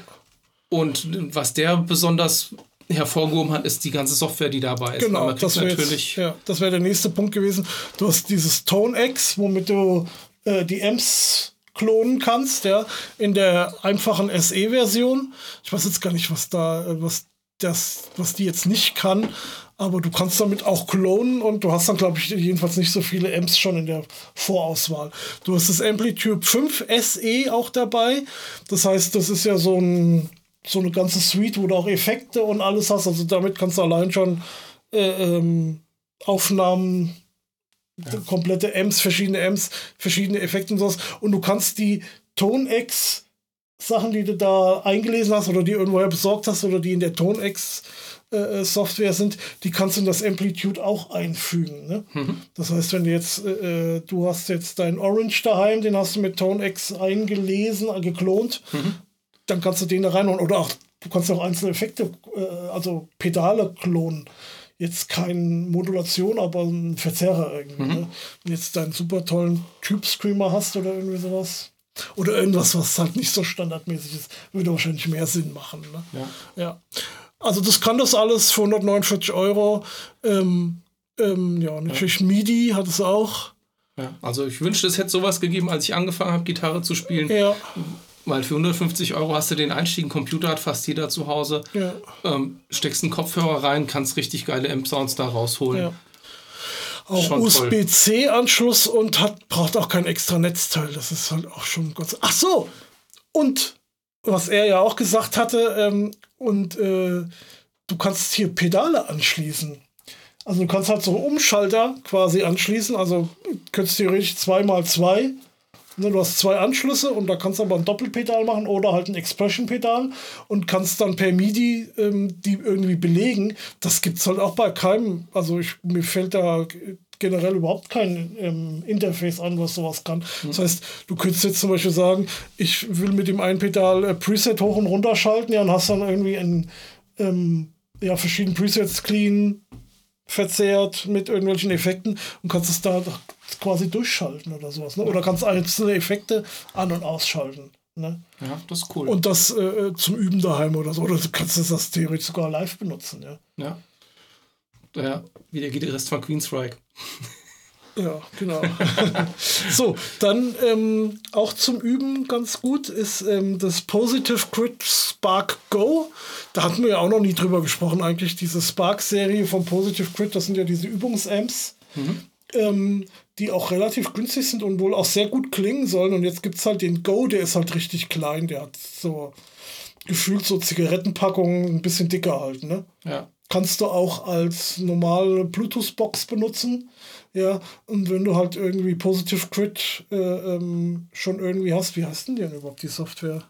Und was der besonders hervorgehoben hat, ist die ganze Software, die dabei ist. Genau, das wäre natürlich. ja, das wär der nächste Punkt gewesen. Du hast dieses Tone X, womit du äh, die Amps klonen kannst, ja, in der einfachen SE-Version. Ich weiß jetzt gar nicht, was da, äh, was das, was die jetzt nicht kann. Aber du kannst damit auch klonen und du hast dann, glaube ich, jedenfalls nicht so viele Amps schon in der Vorauswahl. Du hast das Amplitude 5 SE auch dabei. Das heißt, das ist ja so, ein, so eine ganze Suite, wo du auch Effekte und alles hast. Also damit kannst du allein schon äh, ähm, Aufnahmen, ja. komplette Amps, verschiedene Amps, verschiedene Effekte und sowas. Und du kannst die Tonex Sachen, die du da eingelesen hast oder die irgendwoher besorgt hast oder die in der Tonex äh, Software sind, die kannst du in das Amplitude auch einfügen. Ne? Mhm. Das heißt, wenn du jetzt, äh, äh du hast jetzt deinen Orange daheim, den hast du mit ToneX eingelesen, äh, geklont, mhm. dann kannst du den da reinholen. Oder auch, du kannst auch einzelne Effekte, äh, also Pedale klonen. Jetzt keine Modulation, aber ein Verzerrer irgendwie. Mhm. Ne? Wenn jetzt deinen super tollen Tube Screamer hast oder irgendwie sowas. Oder irgendwas, was halt nicht so standardmäßig ist, würde wahrscheinlich mehr Sinn machen. Ne? Ja. ja. Also das kann das alles für 149 Euro. Ähm, ähm, ja, natürlich ja. MIDI hat es auch. Ja, also ich wünschte, es hätte sowas gegeben, als ich angefangen habe, Gitarre zu spielen. Ja. Weil für 150 Euro hast du den Einstieg, ein Computer hat fast jeder zu Hause. Ja. Ähm, steckst einen Kopfhörer rein, kannst richtig geile Amp-Sounds da rausholen. Ja. Auch USB-C-Anschluss und hat, braucht auch kein extra Netzteil. Das ist halt auch schon Gott. Ach so! Und was er ja auch gesagt hatte, ähm, und äh, du kannst hier Pedale anschließen. Also du kannst halt so Umschalter quasi anschließen, also könntest theoretisch 2x2. Ne, du hast zwei Anschlüsse und da kannst du aber ein Doppelpedal machen oder halt ein Expression-Pedal und kannst dann per MIDI ähm, die irgendwie belegen. Das gibt es halt auch bei keinem. Also ich, mir fällt da generell überhaupt kein ähm, Interface an, was sowas kann. Mhm. Das heißt, du könntest jetzt zum Beispiel sagen, ich will mit dem einen Pedal äh, Preset hoch und runter schalten, ja, und hast dann irgendwie ein, ähm, ja, verschiedene Presets clean, verzerrt mit irgendwelchen Effekten und kannst es da quasi durchschalten oder sowas. Ne? Oder kannst einzelne Effekte an- und ausschalten. Ne? Ja, das ist cool. Und das äh, zum Üben daheim oder so. Oder du kannst das theoretisch sogar live benutzen. Ja. ja. Ja, wie der Gitarrist von Queensryche. Ja, genau. [laughs] so, dann ähm, auch zum Üben ganz gut ist ähm, das Positive Crit Spark Go. Da hatten wir ja auch noch nie drüber gesprochen, eigentlich. Diese Spark-Serie von Positive Crit, das sind ja diese Übungsamps, mhm. ähm, die auch relativ günstig sind und wohl auch sehr gut klingen sollen. Und jetzt gibt es halt den Go, der ist halt richtig klein. Der hat so gefühlt so Zigarettenpackungen ein bisschen dicker halt, ne? Ja kannst du auch als normale Bluetooth-Box benutzen. Ja, und wenn du halt irgendwie Positive Crit äh, ähm, schon irgendwie hast, wie heißt denn die denn überhaupt die Software?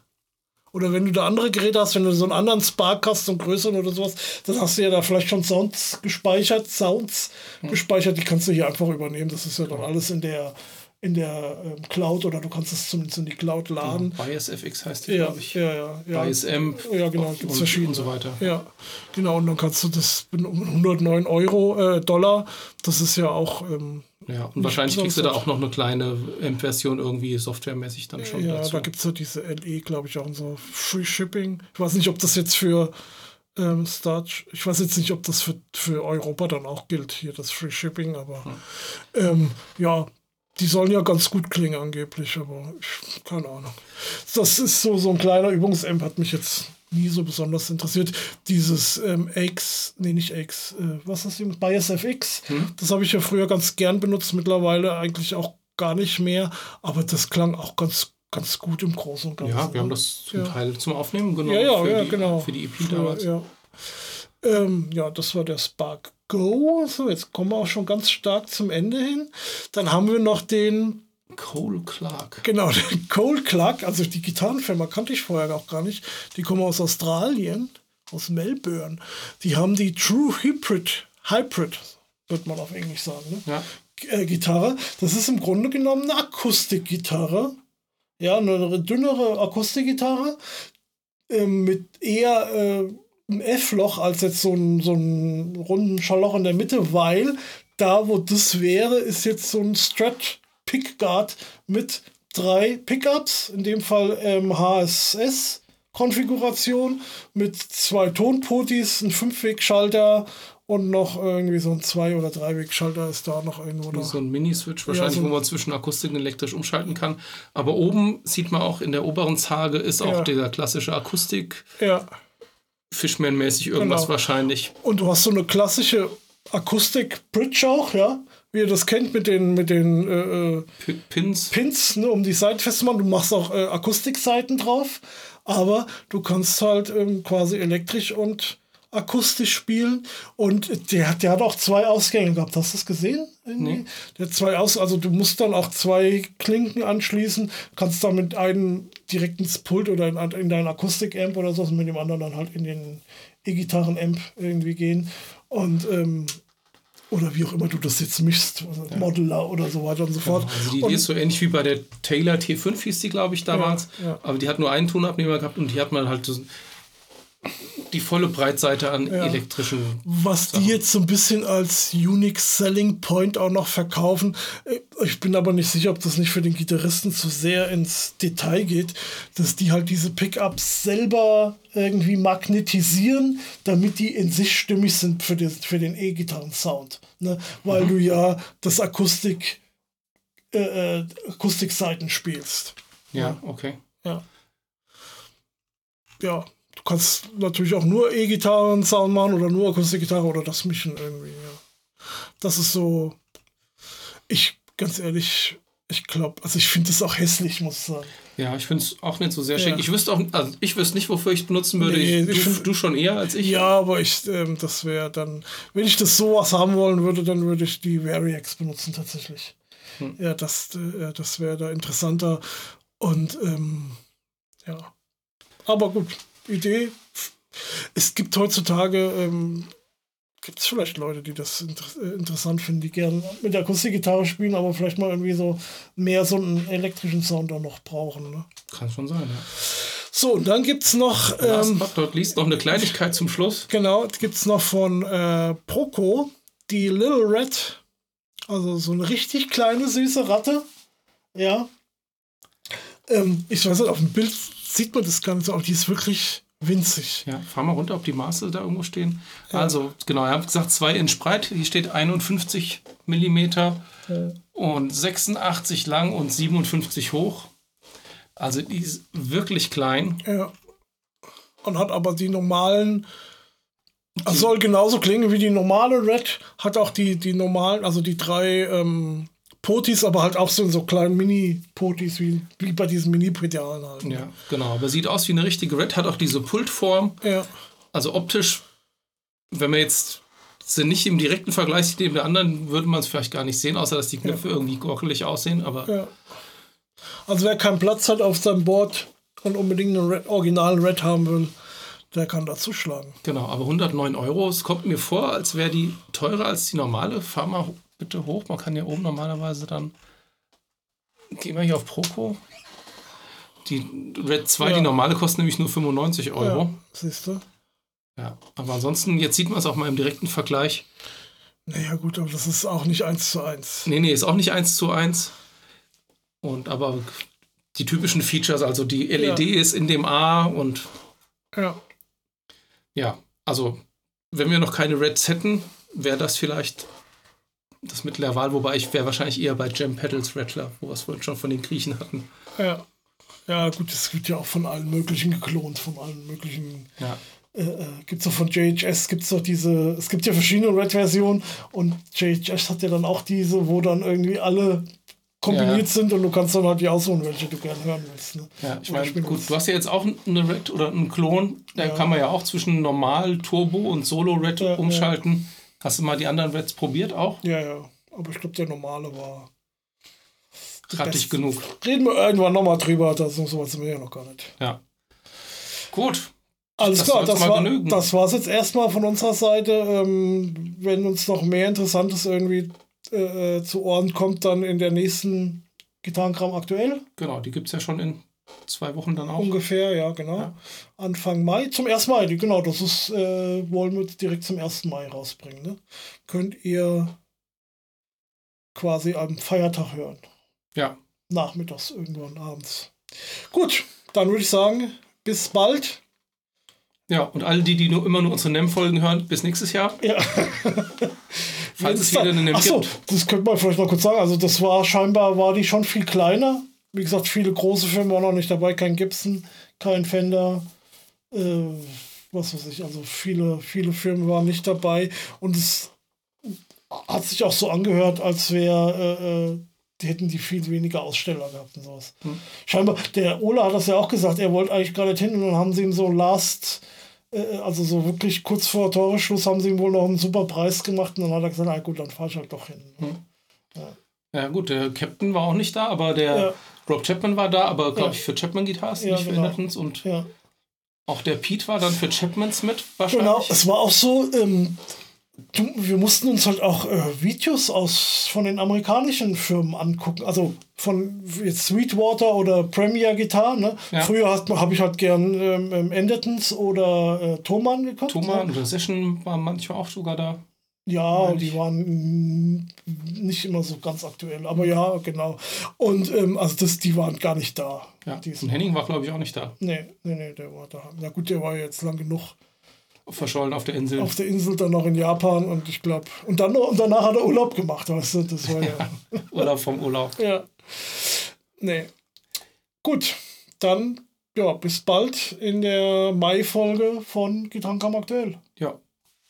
Oder wenn du da andere Geräte hast, wenn du so einen anderen Spark hast, so einen größeren oder sowas, dann hast du ja da vielleicht schon Sounds gespeichert, Sounds hm. gespeichert, die kannst du hier einfach übernehmen. Das ist ja dann alles in der in der ähm, Cloud oder du kannst es zumindest in die Cloud laden. Genau. BiasFX heißt die, ja, glaube ich. Ja, ja, ja. BiasAmp ja, genau, und, verschiedene. und so weiter. Ja, genau. Und dann kannst du das um 109 Euro, äh, Dollar, das ist ja auch. Ähm, ja, und wahrscheinlich kriegst du da auch noch eine kleine AMP-Version irgendwie softwaremäßig dann schon. Ja, dazu. da gibt es ja diese LE, glaube ich, auch und so Free Shipping. Ich weiß nicht, ob das jetzt für ähm, Starch, ich weiß jetzt nicht, ob das für, für Europa dann auch gilt, hier das Free Shipping, aber hm. ähm, ja, die sollen ja ganz gut klingen angeblich, aber ich, keine Ahnung. Das ist so, so ein kleiner Übungsamp, hat mich jetzt nie so besonders interessiert. Dieses ähm, X, nee, nicht X, äh, was ist das? Bias FX, hm? das habe ich ja früher ganz gern benutzt, mittlerweile eigentlich auch gar nicht mehr, aber das klang auch ganz ganz gut im Großen und Ganzen. Ja, wir haben das zum ja. Teil zum Aufnehmen genommen. Ja, ja, für die, genau. Für die EP damals. Ja. Ähm, ja, das war der Spark Go. So, jetzt kommen wir auch schon ganz stark zum Ende hin. Dann haben wir noch den Cole Clark. Genau, [laughs] den Cole Clark. Also die Gitarrenfirma kannte ich vorher auch gar nicht. Die kommen aus Australien, aus Melbourne. Die haben die True Hybrid, Hybrid, wird man auf Englisch sagen, ne? ja. Äh, Gitarre. Das ist im Grunde genommen eine Akustikgitarre. Ja, eine dünnere Akustikgitarre äh, mit eher äh, ein F-Loch als jetzt so ein, so ein runden Schallloch in der Mitte, weil da, wo das wäre, ist jetzt so ein Strat Pickguard mit drei Pickups, in dem Fall ähm, HSS. Konfiguration mit zwei Tonpotis, ein Fünfwegschalter und noch irgendwie so ein Zwei- oder Dreiwegschalter ist da noch irgendwo. Wie so ein Mini-Switch wahrscheinlich, ja, so wo man zwischen Akustik und elektrisch umschalten kann. Aber oben sieht man auch in der oberen Zage ist auch ja. der klassische Akustik. Ja Fishman-mäßig irgendwas Genau. wahrscheinlich. Und du hast so eine klassische Akustik-Bridge auch, ja, wie ihr das kennt mit den, mit den äh, äh, Pins. Pins, ne, um die Seiten festzumachen. Du machst auch äh, Akustikseiten drauf, aber du kannst halt ähm, quasi elektrisch und akustisch spielen. Und der, hat- der hat auch zwei Ausgänge gehabt. Hast du das gesehen? Nee. Der zwei Aus, also du musst dann auch zwei Klinken anschließen, kannst damit einen direkt ins Pult oder in, in deinen Akustik-Amp oder so und mit dem anderen dann halt in den E-Gitarren-Amp irgendwie gehen. Und ähm, oder wie auch immer du das jetzt mischst, also Modeler oder so weiter und so fort. Also die und, Idee ist so ähnlich wie bei der Taylor T5 hieß die, glaube ich, damals. Ja, ja. Aber die hat nur einen Tonabnehmer gehabt und die hat man halt so die volle Breitseite an elektrischen. Was die jetzt so ein bisschen als Unique Selling Point auch noch verkaufen. äh, Ich bin aber nicht sicher, ob das nicht für den Gitarristen zu sehr ins Detail geht, dass die halt diese Pickups selber irgendwie magnetisieren, damit die in sich stimmig sind für den, für den E-Gitarren-Sound. Ne? Weil du ja das Akustik, äh, äh, Akustikseiten spielst. Ja, okay. Ja. Ja, kannst natürlich auch nur E-Gitarren-Sound machen oder nur Akustikgitarre oder das mischen irgendwie, ja. Das ist so. Ich, ganz ehrlich, ich glaube, also ich finde es auch hässlich, muss ich sagen. Ja, ich finde es auch nicht so sehr Ja. schick. Ich wüsste auch, also ich wüsste nicht, wofür ich es benutzen würde. Nee, ich, ich du, find- du schon eher als ich. Ja, aber ich, ähm, das wäre dann, wenn ich das sowas haben wollen würde, dann würde ich die Variax benutzen tatsächlich. Ja, das, äh, das wäre da interessanter. Und ähm, ja. Aber gut, Idee. Es gibt heutzutage, ähm, gibt es vielleicht Leute, die das inter äh, interessant finden, die gerne mit der Akustikgitarre spielen, aber vielleicht mal irgendwie so mehr so einen elektrischen Sound auch noch brauchen. Ne? Kann schon sein, ja. So, und dann gibt es noch. Last Ähm, but not least noch eine Kleinigkeit zum Schluss. Genau, gibt es noch von äh, Proco die Little Red. Also so eine richtig kleine, süße Ratte. Ja. Ähm, ich weiß nicht, auf dem Bild sieht man das Ganze auch. Die ist wirklich winzig. Ja, fahr mal runter, ob die Maße da irgendwo stehen. Also, genau, ihr habt gesagt, 2 Inch breit. Hier steht 51 Millimeter und 86 lang und 57 hoch. Also, die ist wirklich klein. Ja. Und hat aber die normalen. Also soll genauso klingen wie die normale Red. Hat auch die, die normalen, also die drei ähm, Potis, aber halt auch so in so kleinen Mini-Potis, wie, wie bei diesen Mini-Pedalen halt. ne? Ja, genau. Aber sieht aus wie eine richtige Red, hat auch diese Pultform. Ja. Also optisch, wenn man jetzt sie nicht im direkten Vergleich sieht neben der anderen, würde man es vielleicht gar nicht sehen, außer dass die Knöpfe irgendwie gorkelig aussehen. Aber Ja. Also wer keinen Platz hat auf seinem Board und unbedingt einen Red, originalen Red haben will, der kann da zuschlagen. genau, aber 109 Euro, es kommt mir vor, als wäre die teurer als die normale. Ho- bitte hoch, man kann ja oben normalerweise dann. Gehen wir hier auf Proco. Die Red 2, Ja. die normale, kostet nämlich nur 95 Euro. Ja, siehst du? Ja. Aber ansonsten, jetzt sieht man es auch mal im direkten Vergleich. Naja, gut, aber das ist auch nicht eins zu eins. Nee, nee, ist auch nicht 1 zu 1. Und aber die typischen Features, also die LED Ja. ist in dem A und Ja. ja, also wenn wir noch keine Reds hätten, wäre das vielleicht das Mittel der Wahl, wobei ich wäre wahrscheinlich eher bei Gem Pedals Rattler, wo wir es vorhin schon von den Griechen hatten. Ja. Ja, gut, das wird ja auch von allen möglichen geklont, von allen möglichen. Ja, Äh, äh, gibt es auch von JHS, gibt es doch diese. Es gibt ja verschiedene Red-Versionen und JHS hat ja dann auch diese, wo dann irgendwie alle kombiniert Ja, sind und du kannst dann halt die aussuchen, welche du gerne hören willst. Ne? ja ich meine, gut, willst. du hast ja jetzt auch eine Red oder einen Klon, da Ja. kann man ja auch zwischen Normal, Turbo und Solo Red ja. umschalten. Hast du mal die anderen Reds probiert auch? Ja, ja. Aber ich glaube, der normale war. Rattig genug. Reden wir irgendwann nochmal drüber, das so weit sind wir ja noch gar nicht. Ja. Gut. Alles Das klar, das, mal war, genügen. das war's jetzt erstmal von unserer Seite. Ähm, wenn uns noch mehr Interessantes irgendwie äh, zu Ohren kommt, dann in der nächsten Gitarrenkram aktuell. Genau, die gibt es ja schon in zwei Wochen dann auch. Ungefähr, ja, genau. Ja. Anfang Mai, zum 1. Mai, genau, das ist, äh, wollen wir jetzt direkt zum 1. Mai rausbringen. Ne? Könnt ihr quasi am Feiertag hören. Ja, Nachmittags, irgendwann abends. Gut, dann würde ich sagen, bis bald. ja. Und alle die, die nur immer nur unsere NEM-Folgen hören, bis nächstes Jahr. Ja. [laughs] [laughs] Falls es wieder eine NEM Achso, gibt. das könnte man vielleicht noch kurz sagen. Also das war scheinbar, war die schon viel kleiner. Wie gesagt, viele große Filme waren noch nicht dabei. Kein Gibson, kein Fender. Äh, was weiß ich, also viele, viele Firmen waren nicht dabei und es hat sich auch so angehört, als wäre, äh, äh, die hätten die viel weniger Aussteller gehabt und sowas. Hm. Scheinbar, der Ola hat das ja auch gesagt, er wollte eigentlich gar nicht hin und dann haben sie ihm so last, äh, also so wirklich kurz vor Toreschluss haben sie ihm wohl noch einen super Preis gemacht und dann hat er gesagt, na gut, dann fahr ich halt doch hin. Hm. Ja. Ja. gut, der Captain war auch nicht da, aber der ja. Rob Chapman war da, aber glaube ja. ich für Chapman Guitars, ja, nicht genau. für uns und auch der Pete war dann für Chapmans mit wahrscheinlich. Genau, es war auch so, ähm, wir mussten uns halt auch äh, Videos aus von den amerikanischen Firmen angucken. Also von jetzt Sweetwater oder Premier Guitar. Ne? Ja. Früher habe ich halt gern ähm, ähm Endertons oder äh, Thomann geguckt. Thomann ne? oder Session war manchmal auch sogar da. Ja, die waren nicht immer so ganz aktuell, aber ja, genau. Und ähm, also das, die waren gar nicht da. Ja. Und Henning war, glaube ich, auch nicht da. Nee, nee, nee, der war da. Na gut, der war jetzt lang genug verschollen auf der Insel. Auf der Insel, dann noch in Japan und ich glaube, und dann und danach hat er Urlaub gemacht, weißt du, das war ja. [laughs] Urlaub vom Urlaub. [laughs] Ja. Nee. Gut, dann ja, bis bald in der Mai-Folge von Gitarrenkam aktuell.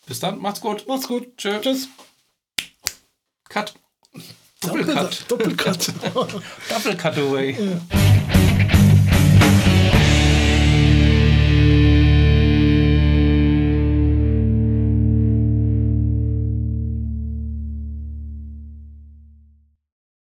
Bis dann, macht's gut. Macht's gut. Tschö. Tschüss. Cut. Doppelcut. Doppelcut. Doppelcut [laughs] away. Ja.